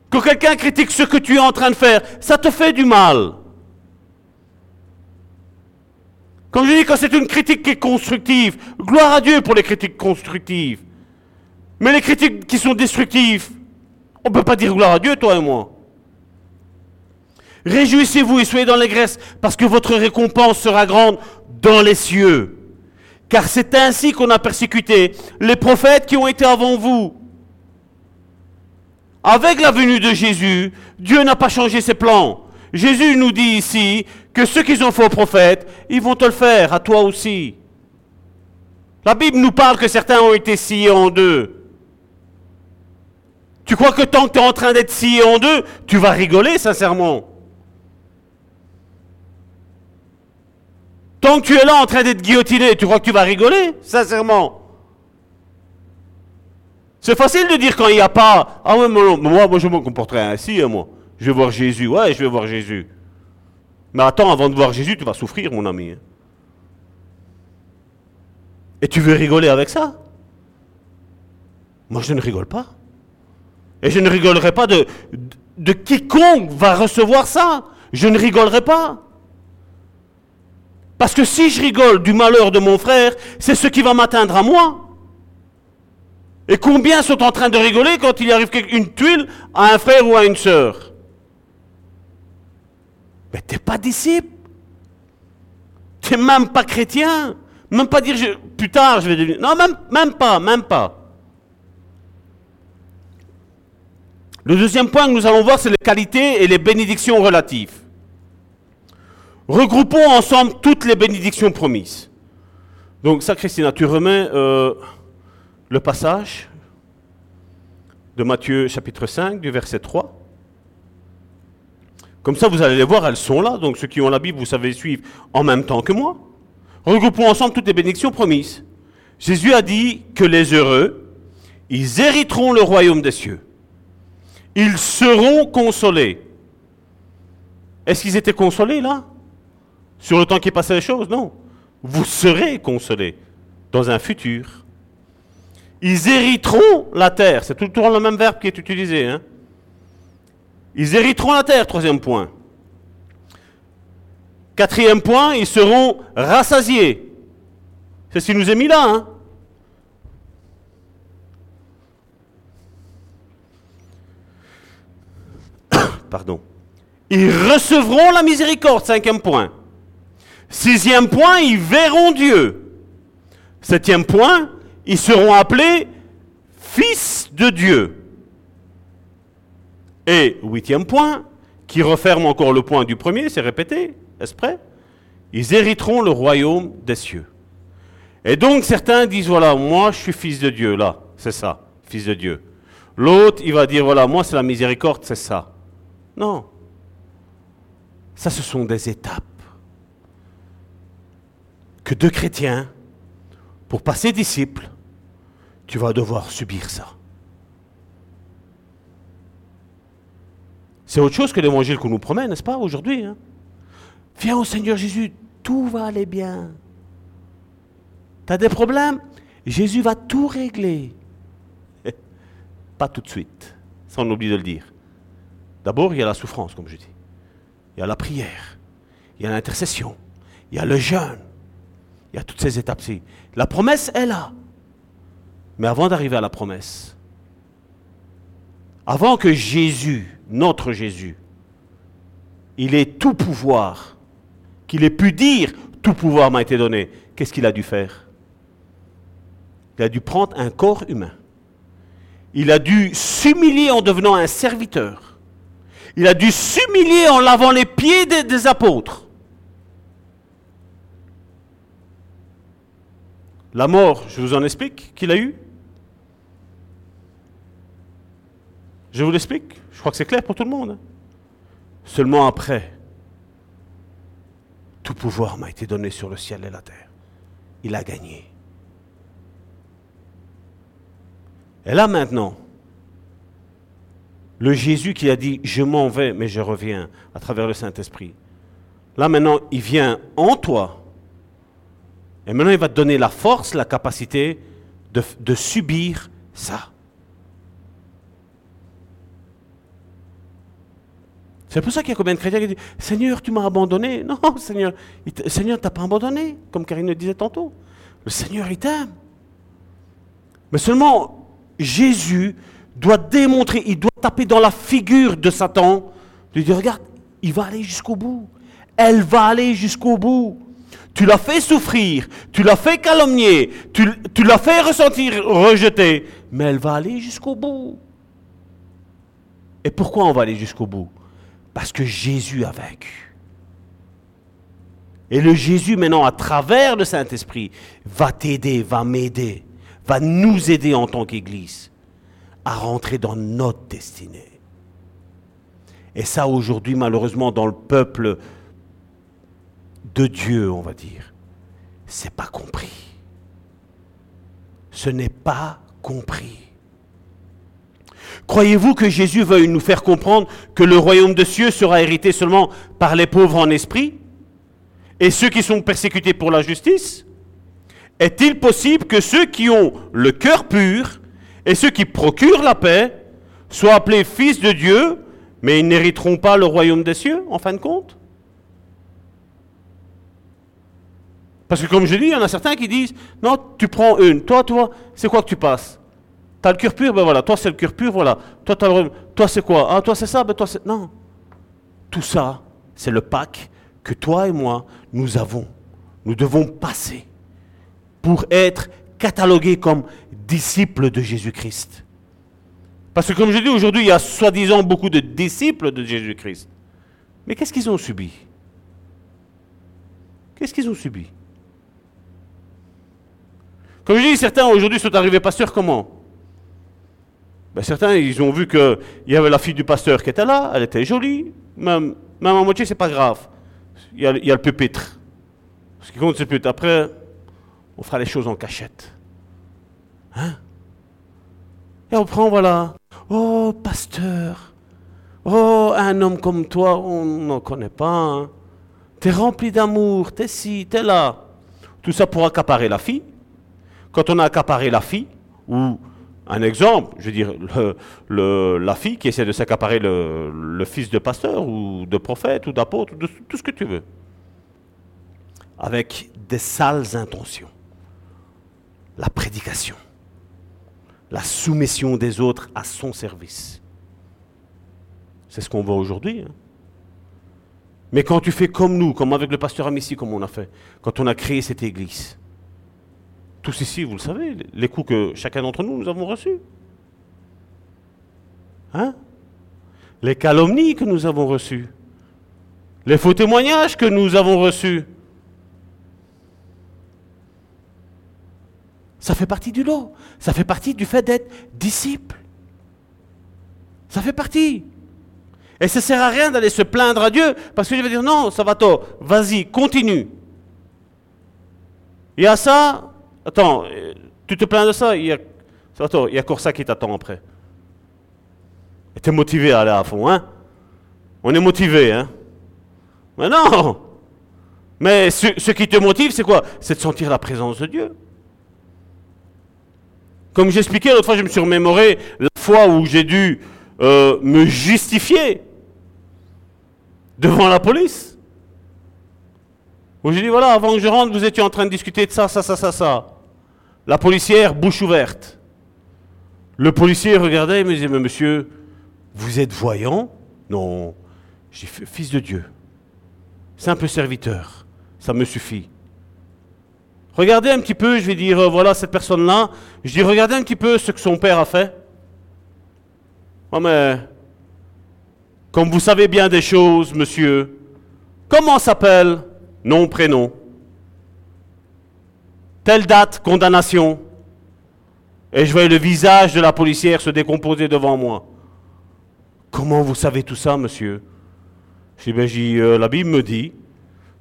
Que quelqu'un critique ce que tu es en train de faire, ça te fait du mal. Quand je dis que c'est une critique qui est constructive, gloire à Dieu pour les critiques constructives. Mais les critiques qui sont destructives, on ne peut pas dire gloire à Dieu, toi et moi. Réjouissez-vous et soyez dans les graisses, parce que votre récompense sera grande dans les cieux car c'est ainsi qu'on a persécuté les prophètes qui ont été avant vous. Avec la venue de Jésus, Dieu n'a pas changé ses plans. Jésus nous dit ici que ce qu'ils ont fait aux prophètes, ils vont te le faire à toi aussi. La Bible nous parle que certains ont été sciés en deux. Tu crois que tant que tu es en train d'être scié en deux, tu vas rigoler sincèrement Tant que tu es là en train d'être guillotiné, tu crois que tu vas rigoler, sincèrement C'est facile de dire quand il n'y a pas. Ah ouais, moi, moi, je me comporterai ainsi, hein, moi. Je vais voir Jésus. Ouais, je vais voir Jésus. Mais attends, avant de voir Jésus, tu vas souffrir, mon ami. Hein. Et tu veux rigoler avec ça? Moi, je ne rigole pas. Et je ne rigolerai pas de, de quiconque va recevoir ça. Je ne rigolerai pas. Parce que si je rigole du malheur de mon frère, c'est ce qui va m'atteindre à moi. Et combien sont en train de rigoler quand il arrive une tuile à un frère ou à une sœur? Mais t'es pas disciple. T'es même pas chrétien. Même pas dire plus tard je vais devenir. Non, même, même pas, même pas. Le deuxième point que nous allons voir, c'est les qualités et les bénédictions relatives. Regroupons ensemble toutes les bénédictions promises. Donc ça, Christina, tu remets le passage de Matthieu chapitre 5, du verset 3. Comme ça, vous allez les voir, elles sont là. Donc ceux qui ont la Bible, vous savez suivre en même temps que moi. Regroupons ensemble toutes les bénédictions promises. Jésus a dit que les heureux, ils hériteront le royaume des cieux. Ils seront consolés. Est-ce qu'ils étaient consolés là? Sur le temps qui passait les choses Non. Vous serez consolés dans un futur. Ils hériteront la terre. C'est tout le même verbe qui est utilisé. Hein ils hériteront la terre, troisième point. Quatrième point, ils seront rassasiés. C'est ce qui nous est mis là. Hein Pardon. Ils recevront la miséricorde, cinquième point. Sixième point, ils verront Dieu. Septième point, ils seront appelés fils de Dieu. Et huitième point, qui referme encore le point du premier, c'est répété, est-ce prêt? Ils hériteront le royaume des cieux. Et donc certains disent, voilà, moi je suis fils de Dieu, là, c'est ça, fils de Dieu. L'autre, il va dire, voilà, moi c'est la miséricorde, c'est ça. Non. Ça, ce sont des étapes que deux chrétiens, pour passer disciples, tu vas devoir subir ça. C'est autre chose que l'évangile qu'on nous promet, n'est-ce pas, aujourd'hui hein? Viens au Seigneur Jésus, tout va aller bien. Tu as des problèmes? Jésus va tout régler. Pas tout de suite, ça on de le dire. D'abord, il y a la souffrance, comme je dis. Il y a la prière, il y a l'intercession, il y a le jeûne, il y a toutes ces étapes-ci. La promesse est là. Mais avant d'arriver à la promesse, avant que Jésus notre Jésus, il est tout pouvoir, qu'il ait pu dire tout pouvoir m'a été donné, qu'est-ce qu'il a dû faire? Il a dû prendre un corps humain. Il a dû s'humilier en devenant un serviteur. Il a dû s'humilier en lavant les pieds des, des apôtres. La mort, je vous en explique, qu'il a eu Je vous l'explique. Je crois que c'est clair pour tout le monde. Seulement après, tout pouvoir m'a été donné sur le ciel et la terre. Il a gagné. Et là maintenant, le Jésus qui a dit, je m'en vais, mais je reviens à travers le Saint-Esprit. Là maintenant, il vient en toi. Et maintenant, il va te donner la force, la capacité de, subir ça. C'est pour ça qu'il y a combien de chrétiens qui disent Seigneur, tu m'as abandonné. Non, Seigneur, Seigneur, tu n'as pas abandonné, comme Karine le disait tantôt. Le Seigneur, il t'aime. Mais seulement, Jésus doit démontrer, il doit taper dans la figure de Satan, lui dire Regarde, il va aller jusqu'au bout. Elle va aller jusqu'au bout. Tu l'as fait souffrir, tu l'as fait calomnier, tu, l'as fait ressentir rejeté, mais elle va aller jusqu'au bout. Et pourquoi on va aller jusqu'au bout? Parce que Jésus a vaincu. Et le Jésus, maintenant, à travers le Saint-Esprit, va t'aider, va m'aider, va nous aider en tant qu'Église à rentrer dans notre destinée. Et ça, aujourd'hui, malheureusement, dans le peuple de Dieu, on va dire, c'est pas compris. Ce n'est pas compris. Croyez-vous que Jésus veuille nous faire comprendre que le royaume de cieux sera hérité seulement par les pauvres en esprit et ceux qui sont persécutés pour la justice? Est-il possible que ceux qui ont le cœur pur et ceux qui procurent la paix soient appelés fils de Dieu, mais ils n'hériteront pas le royaume des cieux, en fin de compte? Parce que comme je dis, il y en a certains qui disent, non, tu prends une, toi, toi, c'est quoi que tu passes? T'as le cœur pur, ben voilà, toi c'est le cœur pur, voilà. Toi, toi c'est quoi? Ah, toi c'est ça, ben toi c'est. Non. Tout ça, c'est le pack que toi et moi, nous avons. Nous devons passer pour être catalogués comme disciples de Jésus-Christ. Parce que comme je dis aujourd'hui, il y a soi-disant beaucoup de disciples de Jésus-Christ. Mais qu'est-ce qu'ils ont subi? Qu'est-ce qu'ils ont subi? Comme certains aujourd'hui sont arrivés pasteurs comment? Ben, certains, ils ont vu qu'il y avait la fille du pasteur qui était là, elle était jolie, même Même à moitié, c'est pas grave. Il y, a, le pupitre. Ce qui compte, c'est le. Après, on fera les choses en cachette. Hein? Et on prend, voilà. Oh, pasteur. Oh, un homme comme toi, on n'en connaît pas. Hein. T'es rempli d'amour, t'es ci, t'es là. Tout ça pour accaparer la fille. Quand on a accaparé la fille, ou un exemple, je veux dire, la fille qui essaie de s'accaparer le, le fils de pasteur, ou de prophète, ou d'apôtre, de tout ce que tu veux. Avec des sales intentions. La prédication. La soumission des autres à son service. C'est ce qu'on voit aujourd'hui. hein. Mais quand tu fais comme nous, comme avec le pasteur Amici, comme on a fait, quand on a créé cette église, tous ici, vous le savez, les coups que chacun d'entre nous, nous avons reçus. Hein? Les calomnies que nous avons reçues. Les faux témoignages que nous avons reçus. Ça fait partie du lot. Ça fait partie du fait d'être disciple. Ça fait partie. Et ça ne sert à rien d'aller se plaindre à Dieu, parce que je vais dire non, ça va tort, vas-y, continue. Il y a ça, attends, euh, tu te plains de ça, il y a, tort, il y a encore ça qui t'attend après. Et tu es motivé à aller à fond, hein? On est motivé, hein? Mais non Mais ce, ce qui te motive, c'est quoi? C'est de sentir la présence de Dieu. Comme j'expliquais l'autre fois, je me suis remémoré la fois où j'ai dû euh, me justifier devant la police. Où j'ai dit, voilà, avant que je rentre, vous étiez en train de discuter de ça, ça, ça, ça, ça. La policière, bouche ouverte. Le policier regardait et me disait, mais monsieur, vous êtes voyant? Non. J'ai fait fils de Dieu. Simple serviteur. Ça me suffit. Regardez un petit peu, je vais dire, euh, voilà cette personne-là. Je dis, regardez un petit peu ce que son père a fait. Oh, mais, comme vous savez bien des choses, monsieur, comment s'appelle? Nom, prénom. Telle date, condamnation. Et je voyais le visage de la policière se décomposer devant moi. Comment vous savez tout ça, monsieur? Je dis, ben, euh, la Bible me dit,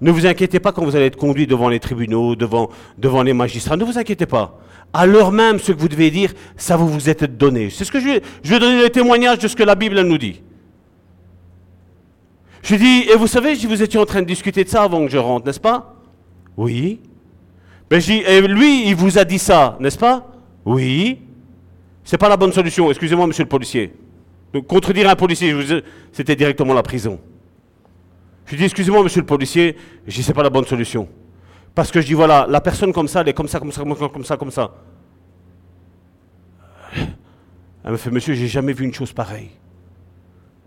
ne vous inquiétez pas quand vous allez être conduit devant les tribunaux, devant, les magistrats. Ne vous inquiétez pas. À l'heure même, ce que vous devez dire, ça vous vous êtes donné. C'est ce que je vais, je vais donner le témoignage de ce que la Bible nous dit. Je dis, et vous savez, vous étiez en train de discuter de ça avant que je rentre, n'est-ce pas? Oui. Ben, je dis, et lui, il vous a dit ça, n'est-ce pas? Oui. C'est pas la bonne solution. Excusez-moi, monsieur le policier. Donc, contredire un policier, c'était directement la prison. Je dis, excusez-moi, monsieur le policier, je dis, c'est pas la bonne solution. Parce que je dis, voilà, la personne comme ça, elle est comme ça, comme ça, comme ça, comme ça, comme ça. Elle me fait, monsieur, j'ai jamais vu une chose pareille.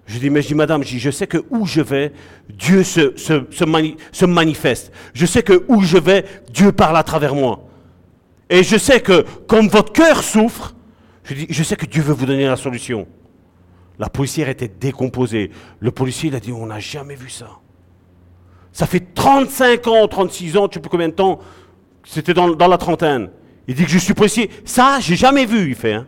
Je dis, mais je dis, madame, je, sais que où je vais, Dieu se, se, se, mani- se manifeste. Je sais que où je vais, Dieu parle à travers moi. Et je sais que, comme votre cœur souffre, je dis, je sais que Dieu veut vous donner la solution. La policière était décomposée. Le policier, il a dit, on n'a jamais vu ça. Ça fait 35 ans, 36 ans, tu sais plus combien de temps, c'était dans, dans la trentaine. Il dit que je suis policier. Ça, j'ai jamais vu, il fait. hein.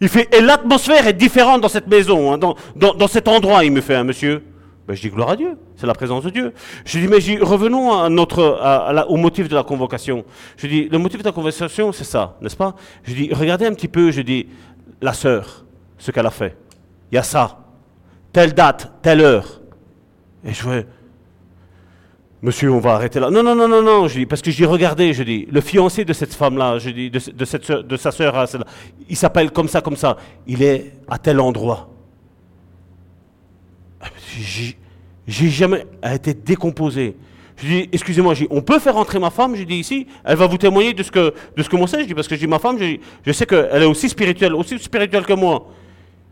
Il fait, et l'atmosphère est différente dans cette maison, hein, dans, dans, cet endroit, il me fait, hein, monsieur. Ben, je dis gloire à Dieu, c'est la présence de Dieu. Je dis, mais je revenons à notre, au motif de la convocation. Je dis, le motif de la convocation, c'est ça, n'est-ce pas? Je dis, regardez un petit peu, je dis, la sœur, ce qu'elle a fait. Il y a ça. Telle date, telle heure. Et je vois, monsieur, on va arrêter là. Non, non, non, non, non, je dis, parce que je dis, regardez, je dis, le fiancé de cette femme-là, je dis, de, ce- de cette sœur- de sa sœur, il s'appelle comme ça, comme ça. Il est à tel endroit. J'ai j'ai jamais elle été décomposée. Je dis, excusez-moi, on peut faire entrer ma femme, je dis ici, elle va vous témoigner de ce que, de ce que moi c'est, je dis, parce que je dis, ma femme, je, dis, je sais qu'elle est aussi spirituelle, aussi spirituelle que moi.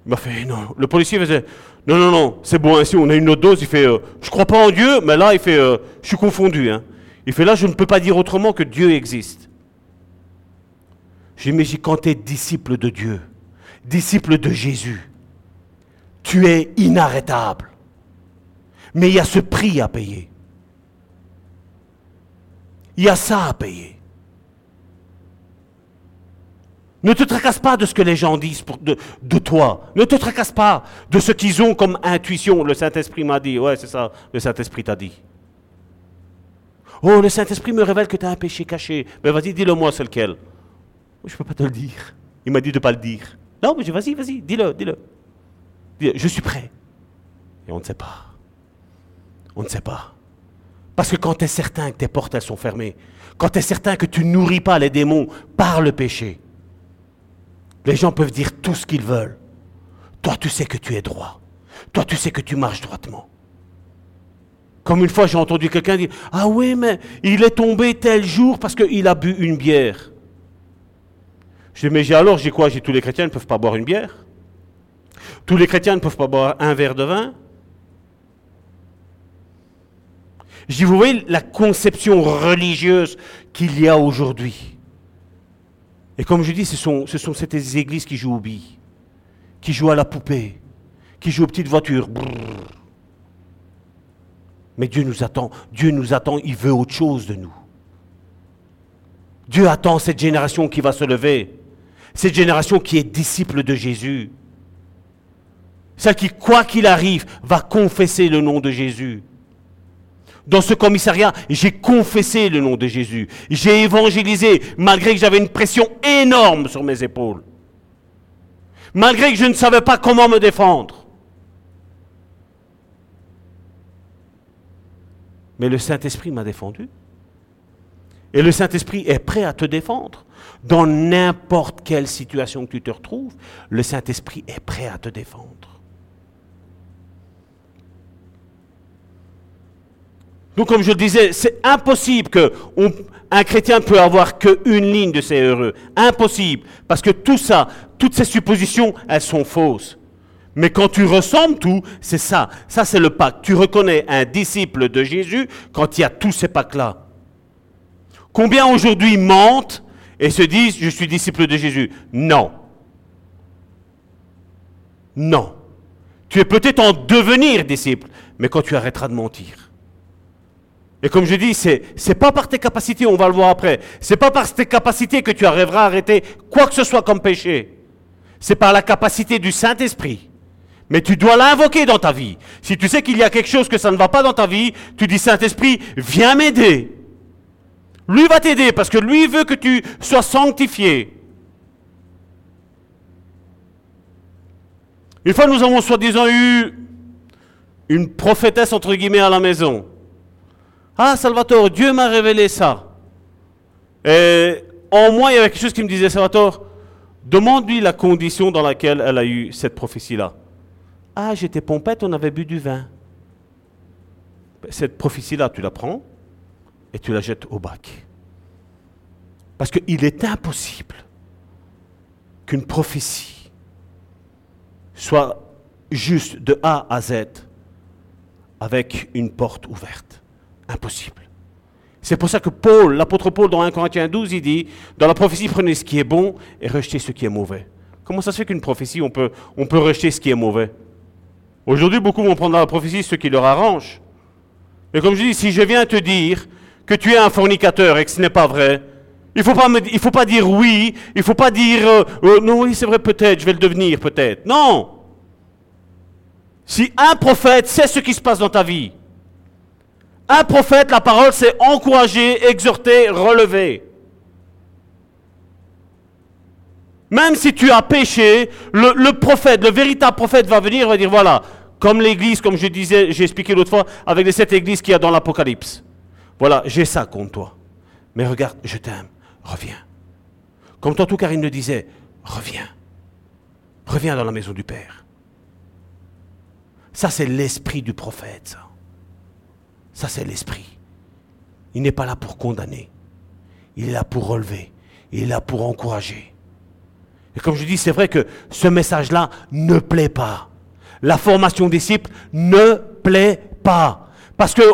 Il m'a fait, non, le policier faisait, non, non, non, c'est bon, ainsi, on a une autre dose, il fait, euh, je crois pas en Dieu, mais là, il fait, euh, je suis confondu, hein. Il fait, là, je ne peux pas dire autrement que Dieu existe. Dis, mais j'ai- quand tu es disciple de Dieu, disciple de Jésus, tu es inarrêtable. Mais il y a ce prix à payer. Il y a ça à payer. Ne te tracasse pas de ce que les gens disent de, toi. Ne te tracasse pas de ce qu'ils ont comme intuition. Le Saint-Esprit m'a dit. Ouais, c'est ça. Le Saint-Esprit t'a dit. Oh, le Saint-Esprit me révèle que tu as un péché caché. Mais vas-y, dis-le moi, c'est lequel Je ne peux pas te le dire. Il m'a dit de ne pas le dire. Non, mais vas-y, vas-y, dis-le, dis-le. Je suis prêt. Et on ne sait pas. On ne sait pas. Parce que quand tu es certain que tes portes, elles sont fermées, quand tu es certain que tu nourris pas les démons par le péché, les gens peuvent dire tout ce qu'ils veulent. Toi, tu sais que tu es droit. Toi, tu sais que tu marches droitement. Comme une fois, j'ai entendu quelqu'un dire Ah oui, mais il est tombé tel jour parce qu'il a bu une bière. Je dis Mais alors, j'ai quoi? J'ai tous les chrétiens ne peuvent pas boire une bière Tous les chrétiens ne peuvent pas boire un verre de vin Je dis Vous voyez la conception religieuse qu'il y a aujourd'hui Et comme je dis, ce sont, ce sont ces églises qui jouent au billes, qui jouent à la poupée, qui jouent aux petites voitures. Mais Dieu nous attend, Dieu nous attend, il veut autre chose de nous. Dieu attend cette génération qui va se lever, cette génération qui est disciple de Jésus, celle qui, quoi qu'il arrive, va confesser le nom de Jésus. Dans ce commissariat, j'ai confessé le nom de Jésus. J'ai évangélisé malgré que j'avais une pression énorme sur mes épaules. Malgré que je ne savais pas comment me défendre. Mais le Saint-Esprit m'a défendu. Et le Saint-Esprit est prêt à te défendre. Dans n'importe quelle situation que tu te retrouves, le Saint-Esprit est prêt à te défendre. Comme je le disais, c'est impossible qu'un chrétien peut avoir qu'une ligne de ses heureux. Impossible. Parce que tout ça, toutes ces suppositions, elles sont fausses. Mais quand tu ressembles tout, c'est ça. Ça, c'est le pacte. Tu reconnais un disciple de Jésus quand il y a tous ces pactes-là. Combien aujourd'hui mentent et se disent, je suis disciple de Jésus? Non. Non. Tu es peut-être en devenir disciple, mais quand tu arrêteras de mentir. Et comme je dis, c'est n'est pas par tes capacités, on va le voir après. C'est pas par tes capacités que tu arriveras à arrêter quoi que ce soit comme péché. C'est par la capacité du Saint-Esprit mais tu dois l'invoquer dans ta vie. Si tu sais qu'il y a quelque chose que ça ne va pas dans ta vie, tu dis Saint-Esprit, viens m'aider. Lui va t'aider parce que lui veut que tu sois sanctifié. Une fois, nous avons soi-disant eu une prophétesse, entre guillemets, à la maison. Ah, Salvatore, Dieu m'a révélé ça. Et en moi, il y avait quelque chose qui me disait, Salvatore, demande-lui la condition dans laquelle elle a eu cette prophétie-là. Ah, j'étais pompette, on avait bu du vin. Cette prophétie-là, tu la prends et tu la jettes au bac. Parce qu'il est impossible qu'une prophétie soit juste de A à Z avec une porte ouverte. Impossible. C'est pour ça que Paul, l'apôtre Paul, dans 1 Corinthiens 12, il dit, dans la prophétie, prenez ce qui est bon et rejetez ce qui est mauvais. Comment ça se fait qu'une prophétie, on peut, on peut rejeter ce qui est mauvais? Aujourd'hui, beaucoup vont prendre dans la prophétie ce qui leur arrange. Mais comme je dis, si je viens te dire que tu es un fornicateur et que ce n'est pas vrai, il ne faut, pas faut pas dire oui, il ne faut pas dire euh, euh, non, oui, c'est vrai, peut-être, je vais le devenir, peut-être. Non. Si un prophète sait ce qui se passe dans ta vie, un prophète, la parole, c'est encourager, exhorter, relever. Même si tu as péché, le, prophète, le véritable prophète va venir et va dire voilà, comme l'église, comme je disais, j'ai expliqué l'autre fois, avec les sept églises qu'il y a dans l'Apocalypse. Voilà, j'ai ça contre toi. Mais regarde, je t'aime, reviens. Comme tantôt Karine le disait, reviens. Reviens dans la maison du Père. Ça, c'est l'esprit du prophète, ça. Ça, c'est l'esprit. Il n'est pas là pour condamner. Il est là pour relever. Il est là pour encourager. Et comme je dis, c'est vrai que ce message-là ne plaît pas. La formation disciple ne plaît pas. Parce que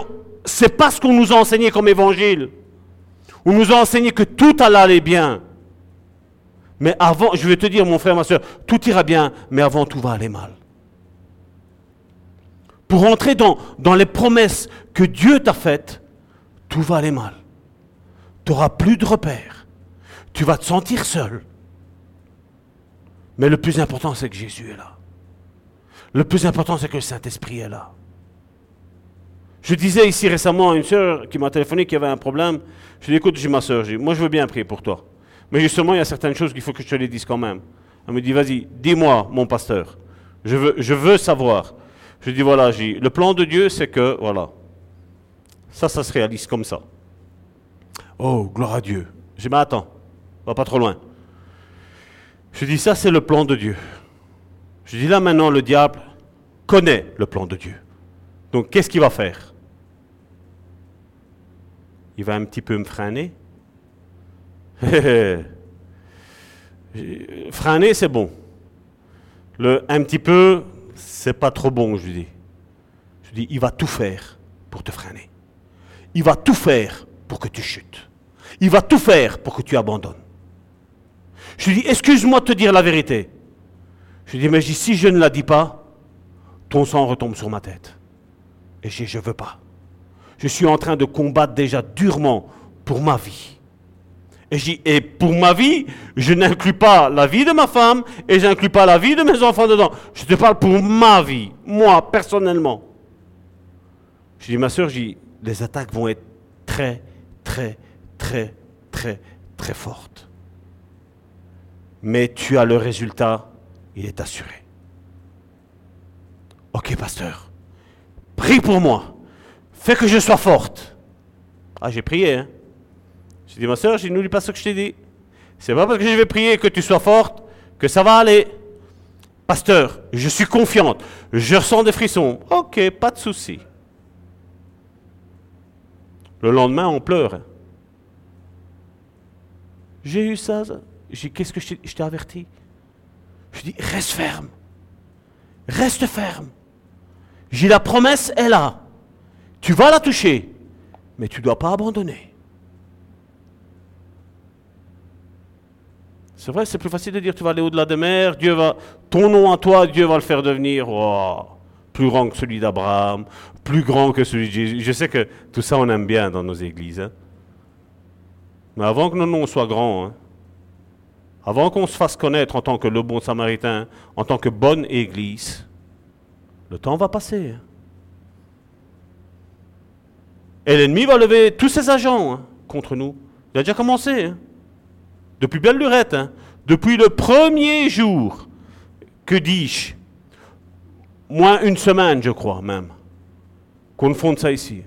c'est pas ce qu'on nous a enseigné comme évangile. On nous a enseigné que tout allait bien. Mais avant, je vais te dire, mon frère, ma soeur, tout ira bien, mais avant tout va aller mal. Pour entrer dans, les promesses que Dieu t'a faites, tout va aller mal. Tu n'auras plus de repères. Tu vas te sentir seul. Mais le plus important, c'est que Jésus est là. Le plus important, c'est que le Saint-Esprit est là. Je disais ici récemment à une sœur qui m'a téléphoné qui avait un problème. Je lui ai dit, écoute, j'ai ma sœur, moi je veux bien prier pour toi. Mais justement, il y a certaines choses qu'il faut que je te les dise quand même. Elle me dit, vas-y, dis-moi, mon pasteur. Je veux savoir. Je dis, voilà, le plan de Dieu, c'est que, voilà, ça, ça se réalise comme ça. Oh, gloire à Dieu. J'ai dit, mais attends, va pas trop loin. Je dis, ça, c'est le plan de Dieu. Je dis, là, maintenant, le diable connaît le plan de Dieu. Donc, qu'est-ce qu'il va faire? Il va un petit peu me freiner. freiner, c'est bon. Le un petit peu, c'est pas trop bon, je dis. Je dis, il va tout faire pour te freiner. Il va tout faire pour que tu chutes. Il va tout faire pour que tu abandonnes. Je lui dis, excuse-moi de te dire la vérité. Je lui dis, mais si je ne la dis pas, ton sang retombe sur ma tête. Et je dis, je veux pas. Je suis en train de combattre déjà durement pour ma vie. Et, et pour ma vie, je n'inclus pas la vie de ma femme et je n'inclus pas la vie de mes enfants dedans. Je te parle pour ma vie, moi, personnellement. Je dis, ma soeur, les attaques vont être très, très, très, très, très fortes. Mais tu as le résultat, il est assuré. Ok, pasteur, prie pour moi. Fais que je sois forte. Ah, j'ai prié, hein. J'ai dit, ma soeur, je n'oublie pas ce que je t'ai dit. C'est pas parce que je vais prier que tu sois forte que ça va aller. Pasteur, je suis confiante. Je ressens des frissons. Ok, pas de souci. Le lendemain, on pleure. J'ai eu ça. J'ai qu'est-ce que je t'ai averti? Je dis, reste ferme. Reste ferme. J'ai la promesse est là. Tu vas la toucher, mais tu ne dois pas abandonner. C'est vrai, c'est plus facile de dire tu vas aller au-delà des mers, Dieu va, ton nom à toi, Dieu va le faire devenir oh, plus grand que celui d'Abraham, plus grand que celui de Jésus. Je sais que tout ça on aime bien dans nos églises. Hein. Mais avant que nos noms soient grands, hein, avant qu'on se fasse connaître en tant que le bon samaritain, en tant que bonne église, le temps va passer. Hein. Et l'ennemi va lever tous ses agents contre nous. Il a déjà commencé. Depuis belle lurette, hein. depuis le premier jour, que dis-je Moins une semaine, je crois même, qu'on fonde ça ici.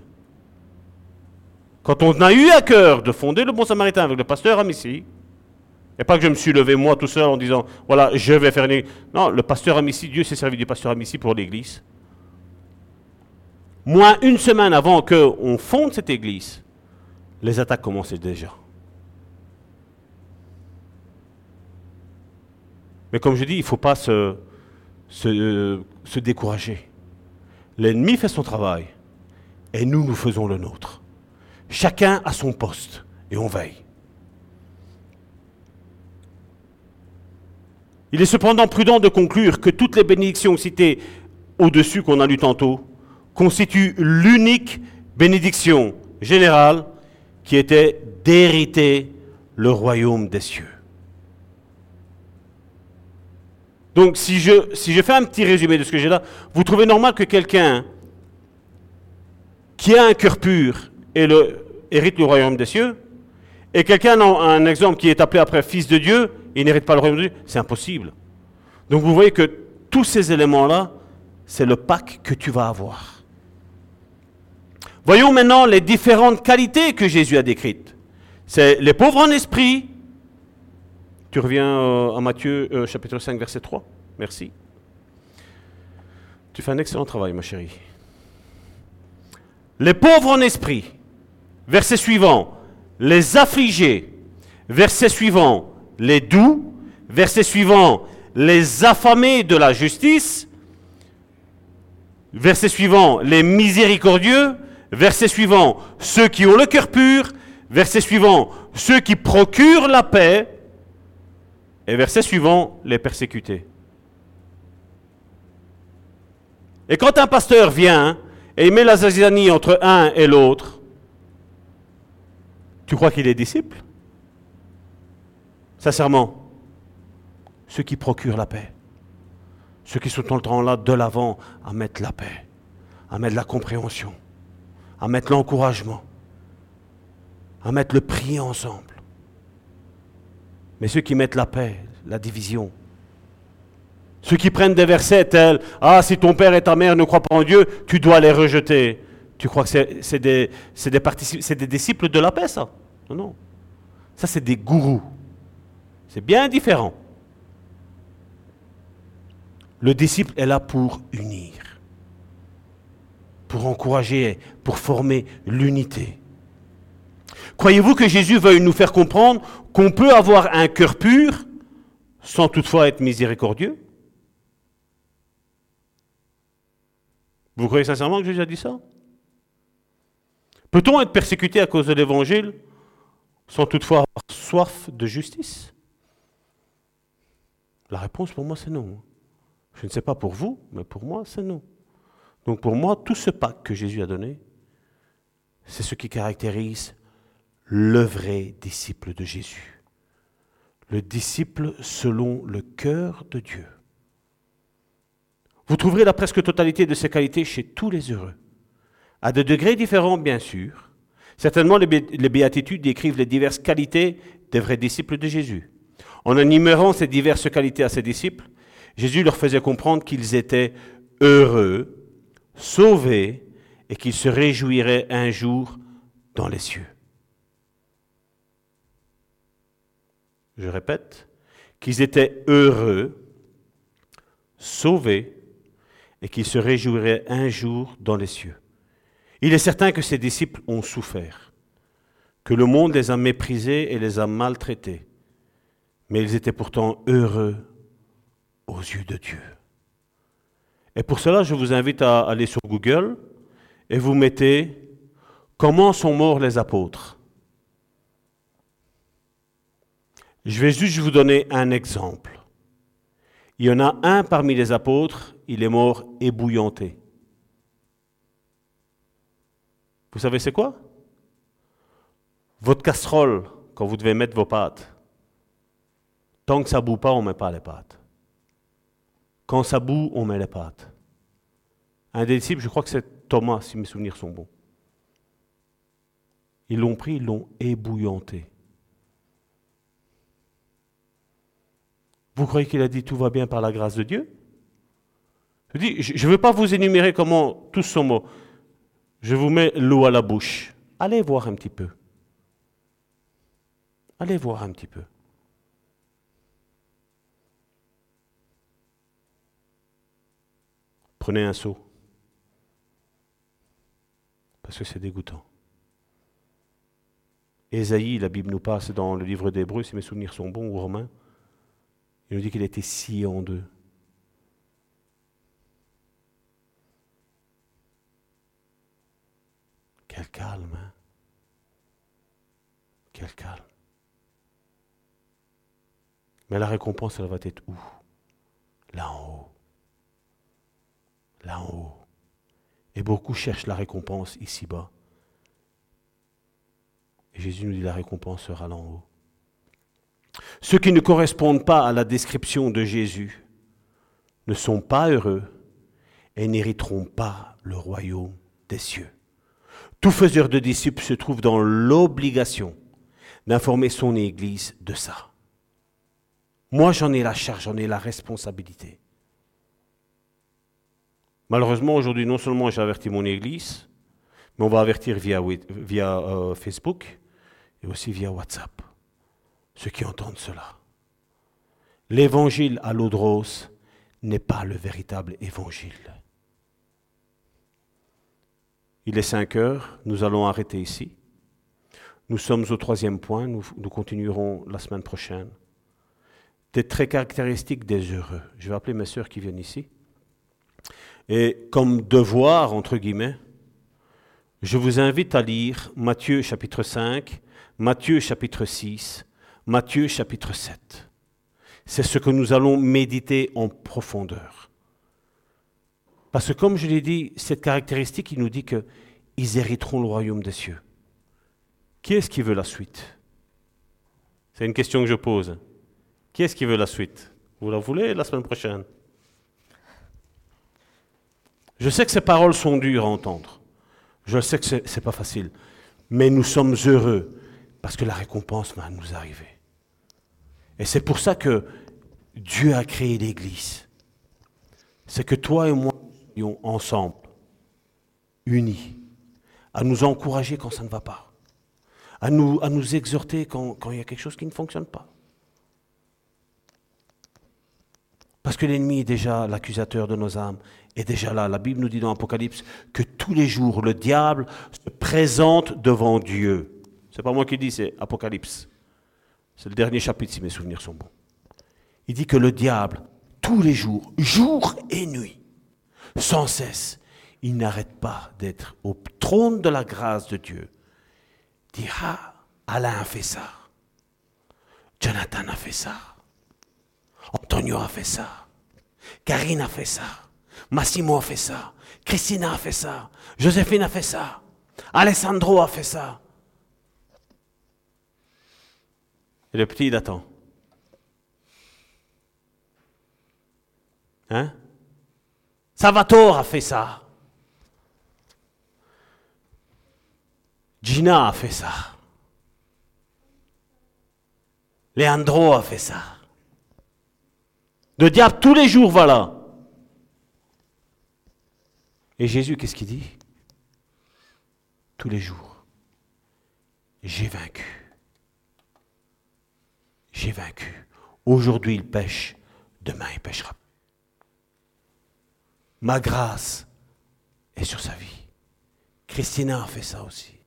Quand on a eu à cœur de fonder le Bon Samaritain avec le pasteur Amici, et pas que je me suis levé moi tout seul en disant, voilà, je vais faire une Non, le pasteur Amici, Dieu s'est servi du pasteur Amici pour l'église. Moins une semaine avant qu'on fonde cette église, les attaques commençaient déjà. Mais comme je dis, il ne faut pas se, se, décourager. L'ennemi fait son travail et nous, nous faisons le nôtre. Chacun a son poste et on veille. Il est cependant prudent de conclure que toutes les bénédictions citées au-dessus qu'on a lues tantôt constituent l'unique bénédiction générale qui était d'hériter le royaume des cieux. Donc si je, si je fais un petit résumé de ce que j'ai là, vous trouvez normal que quelqu'un qui a un cœur pur et hérite le royaume des cieux, et quelqu'un a un exemple qui est appelé après fils de Dieu, et n'hérite pas le royaume de Dieu, c'est impossible. Donc vous voyez que tous ces éléments-là, c'est le pack que tu vas avoir. Voyons maintenant les différentes qualités que Jésus a décrites. C'est les pauvres en esprit, tu reviens euh, à Matthieu euh, chapitre 5, verset 3. Merci. Tu fais un excellent travail, ma chérie. Les pauvres en esprit. Verset suivant. Les affligés. Verset suivant. Les doux. Verset suivant. Les affamés de la justice. Verset suivant. Les miséricordieux. Verset suivant. Ceux qui ont le cœur pur. Verset suivant. Ceux qui procurent la paix. Et verset suivant, les persécutés. Et quand un pasteur vient et il met la zizanie entre un et l'autre, tu crois qu'il est disciple? Sincèrement. ceux qui procurent la paix. Ceux qui sont le temps là de l'avant à mettre la paix, à mettre la compréhension, à mettre l'encouragement, à mettre le prix ensemble. Mais ceux qui mettent la paix, la division, ceux qui prennent des versets tels Ah, si ton père et ta mère ne croient pas en Dieu, tu dois les rejeter. Tu crois que c'est des, disciples de la paix, ça? Non, non. Ça, c'est des gourous. C'est bien différent. Le disciple est là pour unir, pour encourager, pour former l'unité. Croyez-vous que Jésus veuille nous faire comprendre qu'on peut avoir un cœur pur sans toutefois être miséricordieux? Vous croyez sincèrement que Jésus a dit ça? Peut-on être persécuté à cause de l'Évangile sans toutefois avoir soif de justice? La réponse pour moi c'est non. Je ne sais pas pour vous, mais pour moi c'est non. Donc pour moi, tout ce pacte que Jésus a donné, c'est ce qui caractérise le vrai disciple de Jésus. Le disciple selon le cœur de Dieu. Vous trouverez la presque totalité de ces qualités chez tous les heureux. À des degrés différents, bien sûr. Certainement, les, béatitudes décrivent les diverses qualités des vrais disciples de Jésus. En énumérant ces diverses qualités à ses disciples, Jésus leur faisait comprendre qu'ils étaient heureux, sauvés, et qu'ils se réjouiraient un jour dans les cieux. Je répète, qu'ils étaient heureux, sauvés, et qu'ils se réjouiraient un jour dans les cieux. Il est certain que ses disciples ont souffert, que le monde les a méprisés et les a maltraités, mais ils étaient pourtant heureux aux yeux de Dieu. Et pour cela, je vous invite à aller sur Google et vous mettez Comment sont morts les apôtres? Je vais juste vous donner un exemple. Il y en a un parmi les apôtres, il est mort ébouillanté. Vous savez c'est quoi? Votre casserole, quand vous devez mettre vos pâtes. Tant que ça boue pas, on ne met pas les pâtes. Quand ça boue, on met les pâtes. Un des disciples, je crois que c'est Thomas, si mes souvenirs sont bons. Ils l'ont pris, ils l'ont ébouillanté. Vous croyez qu'il a dit tout va bien par la grâce de Dieu? Je ne veux pas vous énumérer comment tous sont morts. Je vous mets l'eau à la bouche. Allez voir un petit peu. Allez voir un petit peu. Prenez un seau. Parce que c'est dégoûtant. Ésaïe, la Bible nous passe dans le livre d'Hébreu, si mes souvenirs sont bons, ou Romains. Il nous dit qu'il été scié en deux. Quel calme, hein? Quel calme. Mais la récompense, elle va être où? Là en haut. Là en haut. Et beaucoup cherchent la récompense ici-bas. Et Jésus nous dit la récompense sera là en haut. Ceux qui ne correspondent pas à la description de Jésus ne sont pas heureux et n'hériteront pas le royaume des cieux. Tout faiseur de disciples se trouve dans l'obligation d'informer son Église de ça. Moi, j'en ai la charge, j'en ai la responsabilité. Malheureusement, aujourd'hui, non seulement j'ai averti mon Église, mais on va avertir via, euh, Facebook et aussi via WhatsApp ceux qui entendent cela. L'évangile à l'eau n'est pas le véritable évangile. Il est 5 heures, nous allons arrêter ici. Nous sommes au troisième point, nous, nous continuerons la semaine prochaine. Des traits caractéristiques des heureux. Je vais appeler mes sœurs qui viennent ici. Et comme devoir, entre guillemets, je vous invite à lire Matthieu chapitre 5, Matthieu chapitre 6, Matthieu chapitre 7. C'est ce que nous allons méditer en profondeur. Parce que comme je l'ai dit, cette caractéristique, il nous dit qu'ils hériteront le royaume des cieux. Qui est-ce qui veut la suite? C'est une question que je pose. Qui est-ce qui veut la suite? Vous la voulez la semaine prochaine? Je sais que ces paroles sont dures à entendre. Je sais que ce n'est pas facile. Mais nous sommes heureux parce que la récompense va nous arriver. Et c'est pour ça que Dieu a créé l'Église. C'est que toi et moi, soyons ensemble, unis, à nous encourager quand ça ne va pas, à nous, nous exhorter quand, il y a quelque chose qui ne fonctionne pas. Parce que l'ennemi est déjà l'accusateur de nos âmes, est déjà là. La Bible nous dit dans l'Apocalypse que tous les jours, le diable se présente devant Dieu. C'est pas moi qui dis, c'est Apocalypse. C'est le dernier chapitre si mes souvenirs sont bons. Il dit que le diable, tous les jours, jour et nuit, sans cesse, il n'arrête pas d'être au trône de la grâce de Dieu. Dire, ah, Alain a fait ça. Jonathan a fait ça. Antonio a fait ça. Karine a fait ça. Massimo a fait ça. Christina a fait ça. Joséphine a fait ça. Alessandro a fait ça. Et le il attend. Hein? Salvatore a fait ça. Gina a fait ça. Leandro a fait ça. Le diable tous les jours va là. Et Jésus, qu'est-ce qu'il dit? Tous les jours. J'ai vaincu. J'ai vaincu. Aujourd'hui, il pêche. Demain, il pêchera. Ma grâce est sur sa vie. Christina a fait ça aussi.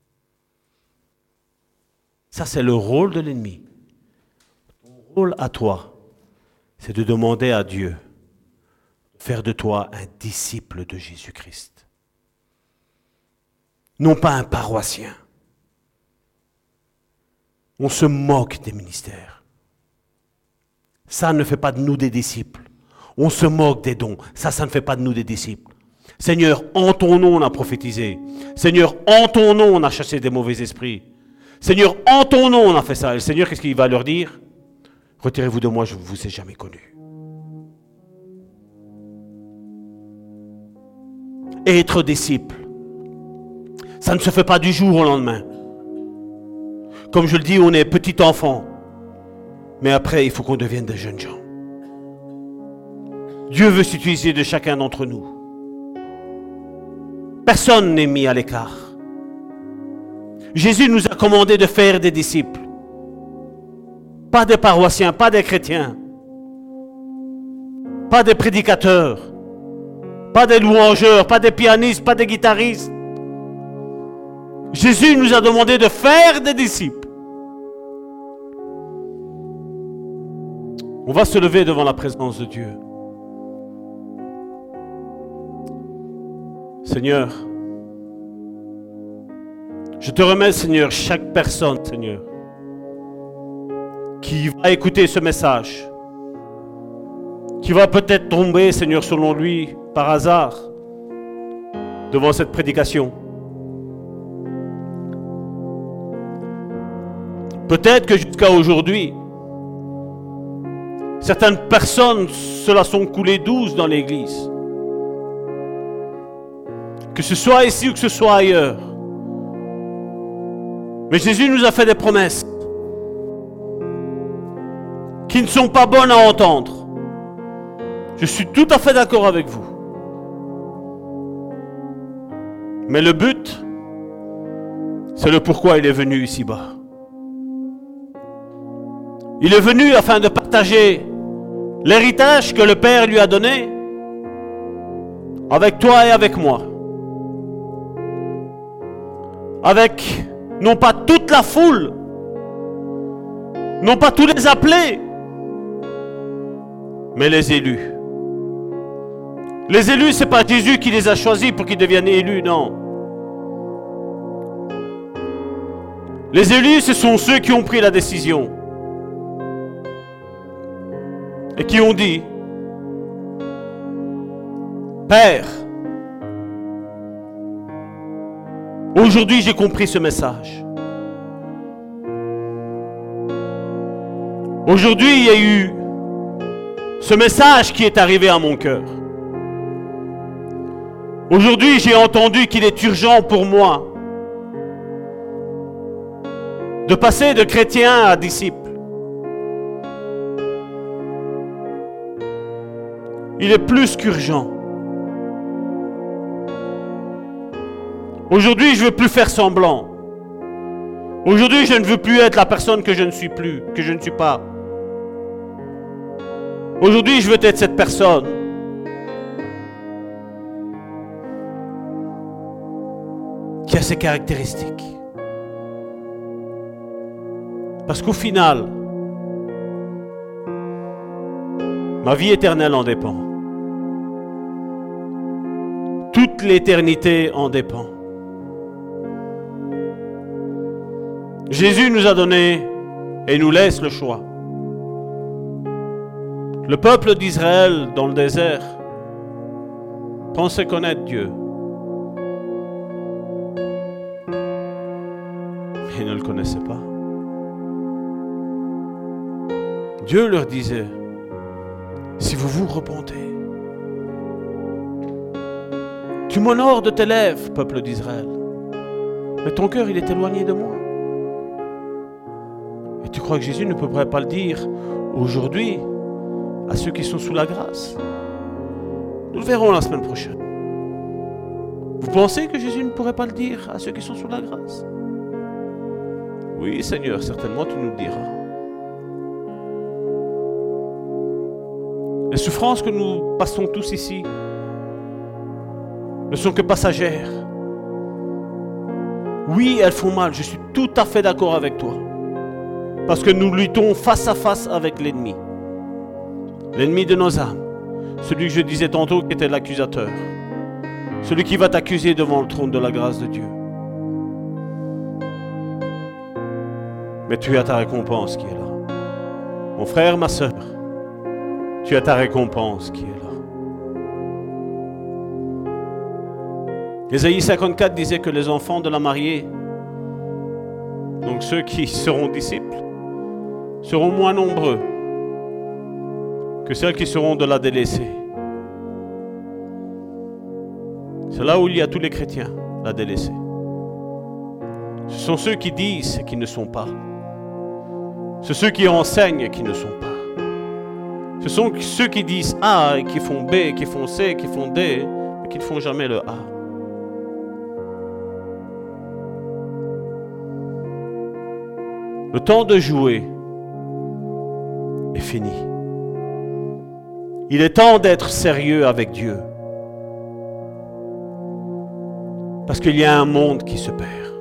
Ça, c'est le rôle de l'ennemi. Ton rôle à toi, c'est de demander à Dieu de faire de toi un disciple de Jésus-Christ. Non pas un paroissien. On se moque des ministères. Ça ne fait pas de nous des disciples. On se moque des dons. Ça, ça ne fait pas de nous des disciples. Seigneur, en ton nom, on a prophétisé. Seigneur, en ton nom, on a chassé des mauvais esprits. Seigneur, en ton nom, on a fait ça. Et le Seigneur, qu'est-ce qu'il va leur dire? Retirez-vous de moi, je ne vous ai jamais connu. être disciple, ça ne se fait pas du jour au lendemain. Comme je le dis, on est petit enfant. Mais après, il faut qu'on devienne des jeunes gens. Dieu veut s'utiliser de chacun d'entre nous. Personne n'est mis à l'écart. Jésus nous a commandé de faire des disciples. Pas des paroissiens, pas des chrétiens. Pas des prédicateurs. Pas des louangeurs, pas des pianistes, pas des guitaristes. Jésus nous a demandé de faire des disciples. On va se lever devant la présence de Dieu. Seigneur, je te remets, Seigneur, chaque personne, Seigneur, qui va écouter ce message, qui va peut-être tomber, Seigneur, selon lui, par hasard, devant cette prédication. Peut-être que jusqu'à aujourd'hui, Certaines personnes, cela sont coulées douces dans l'Église. Que ce soit ici ou que ce soit ailleurs. Mais Jésus nous a fait des promesses qui ne sont pas bonnes à entendre. Je suis tout à fait d'accord avec vous. Mais le but, c'est le pourquoi il est venu ici-bas. Il est venu afin de partager l'héritage que le Père lui a donné avec toi et avec moi. Avec non pas toute la foule, non pas tous les appelés, mais les élus. Les élus, ce n'est pas Jésus qui les a choisis pour qu'ils deviennent élus, non. Les élus, ce sont ceux qui ont pris la décision et qui ont dit, Père, aujourd'hui j'ai compris ce message. Aujourd'hui il y a eu ce message qui est arrivé à mon cœur. Aujourd'hui, j'ai entendu qu'il est urgent pour moi de passer de chrétien à disciple. Il est plus qu'urgent. Aujourd'hui, je ne veux plus faire semblant. Aujourd'hui, je ne veux plus être la personne que je ne suis plus, que je ne suis pas. Aujourd'hui, je veux être cette personne. Qui a ses caractéristiques. Parce qu'au final, ma vie éternelle en dépend. Toute l'éternité en dépend. Jésus nous a donné et nous laisse le choix. Le peuple d'Israël dans le désert pensait connaître Dieu. Ils ne le connaissaient pas. Dieu leur disait, si vous vous repentez, tu m'honores de tes lèvres, peuple d'Israël, mais ton cœur, il est éloigné de moi. Et tu crois que Jésus ne pourrait pas le dire aujourd'hui à ceux qui sont sous la grâce? Nous le verrons la semaine prochaine. Vous pensez que Jésus ne pourrait pas le dire à ceux qui sont sous la grâce? Oui, Seigneur, certainement tu nous le diras. Les souffrances que nous passons tous ici ne sont que passagères. Oui, elles font mal, je suis tout à fait d'accord avec toi. Parce que nous luttons face à face avec l'ennemi. L'ennemi de nos âmes. Celui que je disais tantôt qui était l'accusateur. Celui qui va t'accuser devant le trône de la grâce de Dieu. Mais tu as ta récompense qui est là. Mon frère, ma soeur, tu as ta récompense qui est là. Ésaïe 54 disait que les enfants de la mariée, donc ceux qui seront disciples, seront moins nombreux que celles qui seront de la délaissée. C'est là où il y a tous les chrétiens, la délaissée. Ce sont ceux qui disent qui ne sont pas. Ce sont ceux qui enseignent qui ne sont pas. Ce sont ceux qui disent A et qui font B, qui font C, qui font D, mais qui ne font jamais le A. Le temps de jouer est fini. Il est temps d'être sérieux avec Dieu. Parce qu'il y a un monde qui se perd.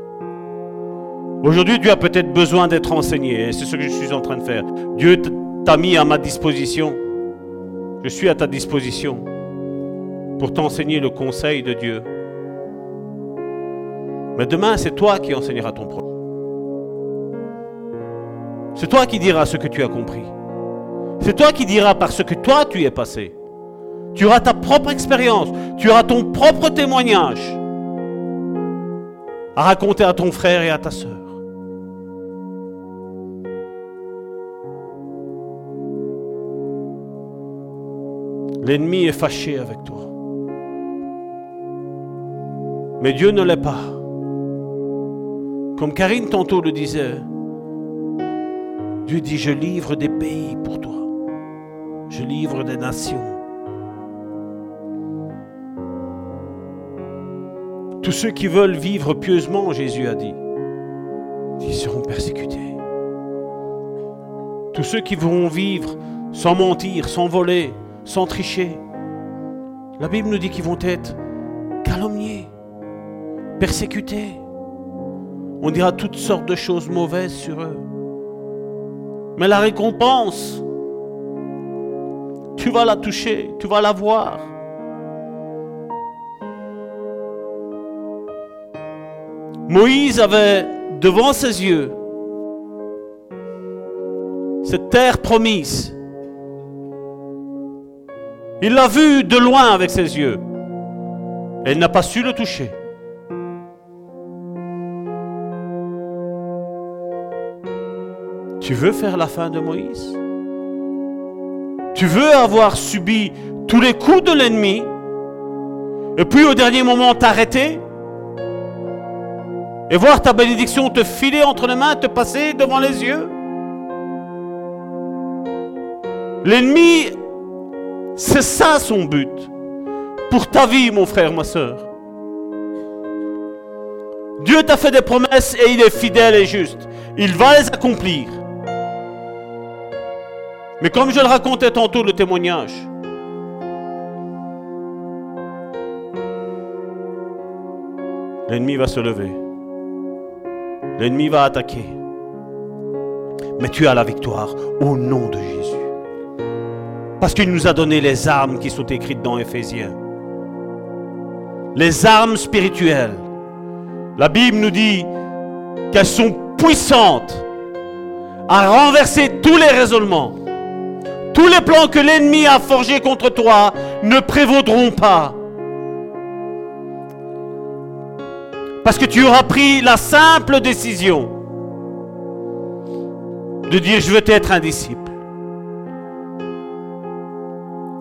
Aujourd'hui, Dieu a peut-être besoin d'être enseigné, et c'est ce que je suis en train de faire. Dieu t'a mis à ma disposition. Je suis à ta disposition pour t'enseigner le conseil de Dieu. Mais demain, c'est toi qui enseigneras ton prochain. C'est toi qui diras ce que tu as compris. C'est toi qui diras par ce que toi tu es passé. Tu auras ta propre expérience, tu auras ton propre témoignage à raconter à ton frère et à ta soeur. L'ennemi est fâché avec toi. Mais Dieu ne l'est pas. Comme Karine tantôt le disait, Dieu dit, je livre des pays pour toi. Je livre des nations. Tous ceux qui veulent vivre pieusement, Jésus a dit, ils seront persécutés. Tous ceux qui vont vivre sans mentir, sans voler, sans tricher, la Bible nous dit qu'ils vont être calomniés, persécutés. On dira toutes sortes de choses mauvaises sur eux. Mais la récompense, tu vas la toucher, tu vas la voir. Moïse avait devant ses yeux cette terre promise. Il l'a vue de loin avec ses yeux. Et il n'a pas su le toucher. Tu veux faire la fin de Moïse? Tu veux avoir subi tous les coups de l'ennemi? Et puis au dernier moment t'arrêter? Et voir ta bénédiction te filer entre les mains, te passer devant les yeux? L'ennemi, c'est ça son but pour ta vie, mon frère, ma soeur. Dieu t'a fait des promesses et il est fidèle et juste. Il va les accomplir. Mais comme je le racontais tantôt, le témoignage, l'ennemi va se lever. L'ennemi va attaquer. Mais tu as la victoire au nom de Jésus. Parce qu'il nous a donné les armes qui sont écrites dans Éphésiens. Les armes spirituelles. La Bible nous dit qu'elles sont puissantes à renverser tous les raisonnements. Tous les plans que l'ennemi a forgés contre toi ne prévaudront pas. Parce que tu auras pris la simple décision de dire je veux être un disciple.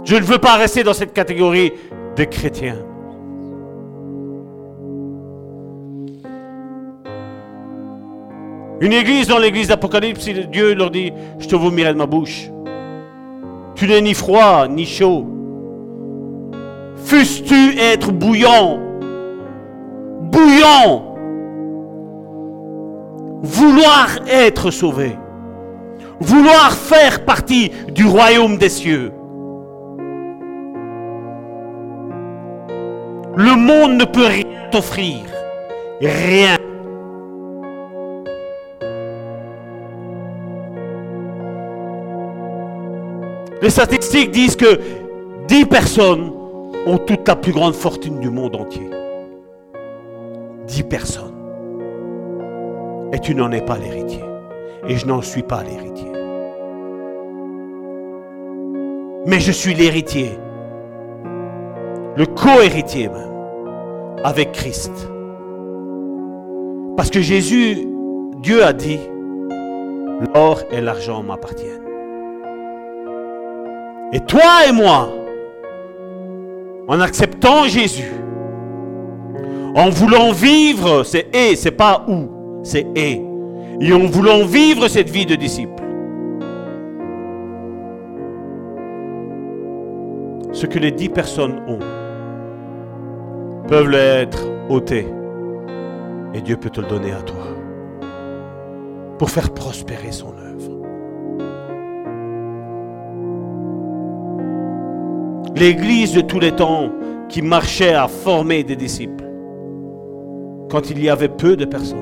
Je ne veux pas rester dans cette catégorie de chrétiens. Une église dans l'église d'Apocalypse, Dieu leur dit, je te vomirai de ma bouche. Tu n'es ni froid ni chaud. Fusses-tu être bouillant? Bouillant Vouloir être sauvé. Vouloir faire partie du royaume des cieux. Le monde ne peut rien t'offrir. Rien. Les statistiques disent que 10 personnes ont toute la plus grande fortune du monde entier. 10 personnes. Et tu n'en es pas l'héritier. Et je n'en suis pas l'héritier. Mais je suis l'héritier. Le co-héritier même. Avec Christ. Parce que Jésus, Dieu a dit, l'or et l'argent m'appartiennent. Et toi et moi, en acceptant Jésus, en voulant vivre, c'est et, c'est pas où, c'est et. Et en voulant vivre cette vie de disciple, ce que les dix personnes ont peuvent l'être ôtés. Et Dieu peut te le donner à toi pour faire prospérer son œuvre. L'église de tous les temps qui marchait à former des disciples, quand il y avait peu de personnes,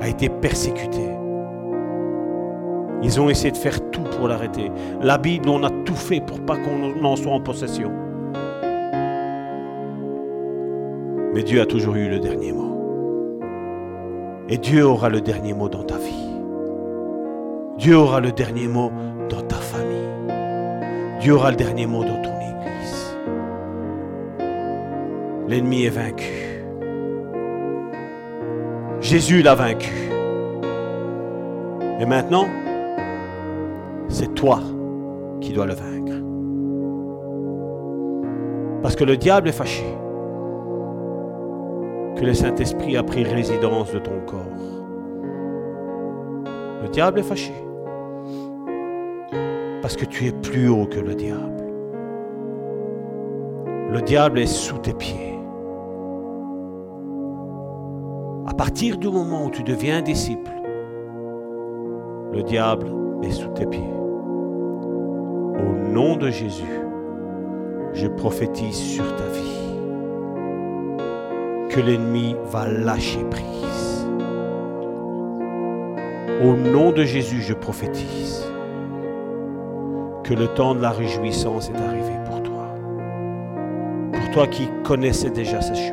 a été persécutée. Ils ont essayé de faire tout pour l'arrêter. La Bible, on a tout fait pour pas qu'on en soit en possession. Mais Dieu a toujours eu le dernier mot. Et Dieu aura le dernier mot dans ta vie. Dieu aura le dernier mot dans ta famille. Dieu aura le dernier mot dans ton église. L'ennemi est vaincu. Jésus l'a vaincu. Et maintenant, c'est toi qui dois le vaincre. Parce que le diable est fâché que le Saint-Esprit a pris résidence de ton corps. Le diable est fâché parce que tu es plus haut que le diable. Le diable est sous tes pieds. À partir du moment où tu deviens disciple, le diable est sous tes pieds. Au nom de Jésus, je prophétise sur ta vie que l'ennemi va lâcher prise. Au nom de Jésus, je prophétise que le temps de la réjouissance est arrivé pour toi. Pour toi qui connaissais déjà ces choses.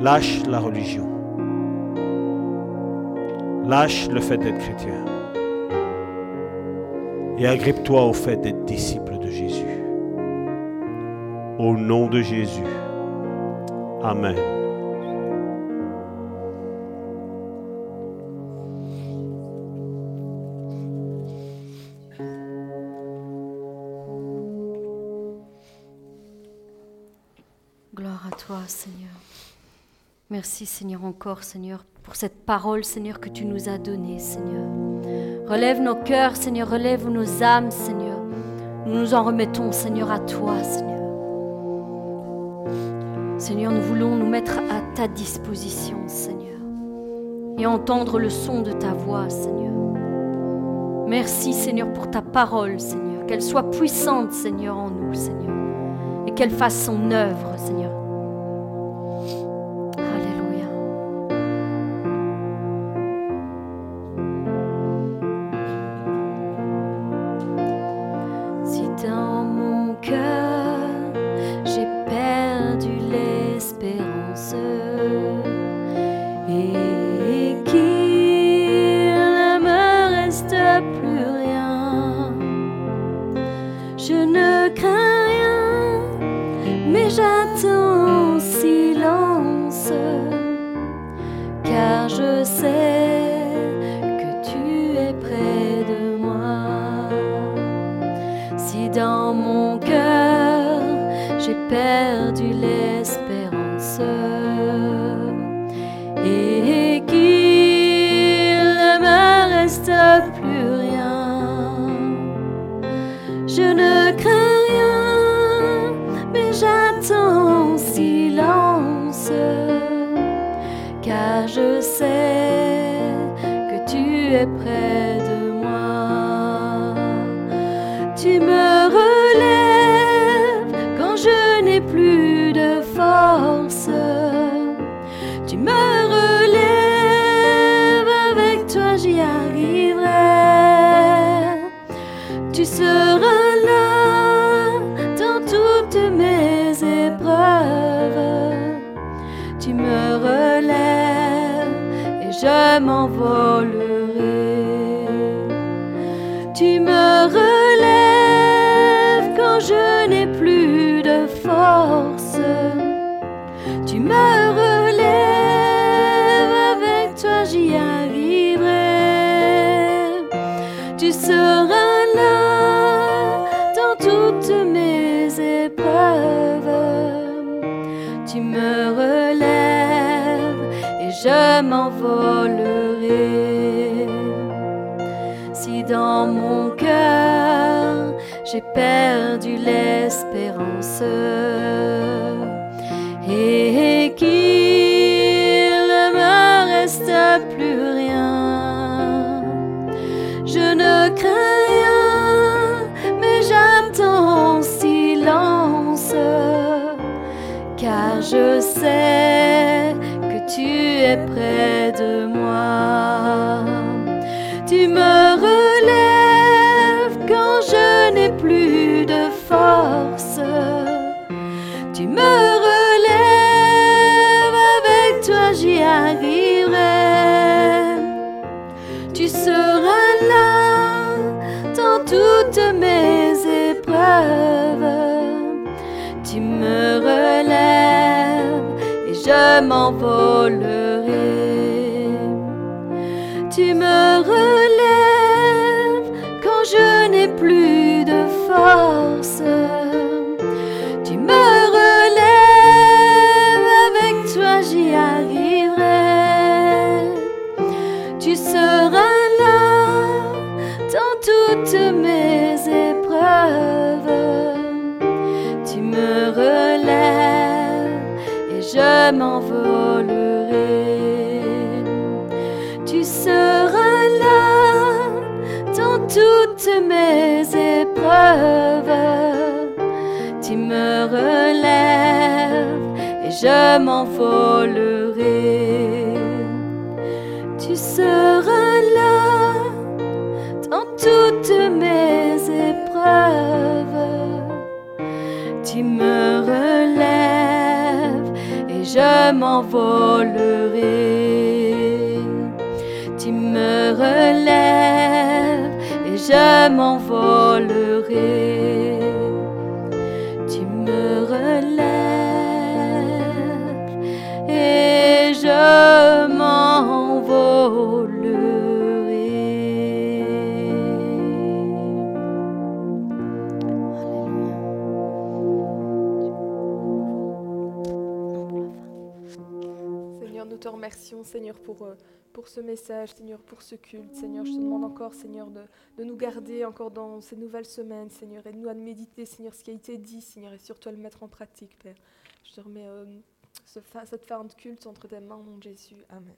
Lâche la religion. Lâche le fait d'être chrétien. Et agrippe-toi au fait d'être disciple de Jésus. Au nom de Jésus. Amen. Seigneur. Merci, Seigneur, encore, Seigneur, pour cette parole, Seigneur, que tu nous as donnée, Seigneur. Relève nos cœurs, Seigneur, relève nos âmes, Seigneur. Nous nous en remettons, Seigneur, à toi, Seigneur. Seigneur, nous voulons nous mettre à ta disposition, Seigneur, et entendre le son de ta voix, Seigneur. Merci, Seigneur, pour ta parole, Seigneur, qu'elle soit puissante, Seigneur, en nous, Seigneur, et qu'elle fasse son œuvre, Seigneur, mon cœur, j'ai perdu l'espérance. Oh, Tu seras là dans toutes mes épreuves. Tu me relèves et je m'envolerai. Tu me relèves et je m'envolerai. Seigneur, pour, euh, pour ce message, Seigneur, pour ce culte. Seigneur, je te demande encore, Seigneur, de, nous garder encore dans ces nouvelles semaines, Seigneur, et de nous à méditer, Seigneur, ce qui a été dit, Seigneur, et surtout à le mettre en pratique, Père. Je te remets euh, cette fin de culte entre tes mains, mon Jésus. Amen.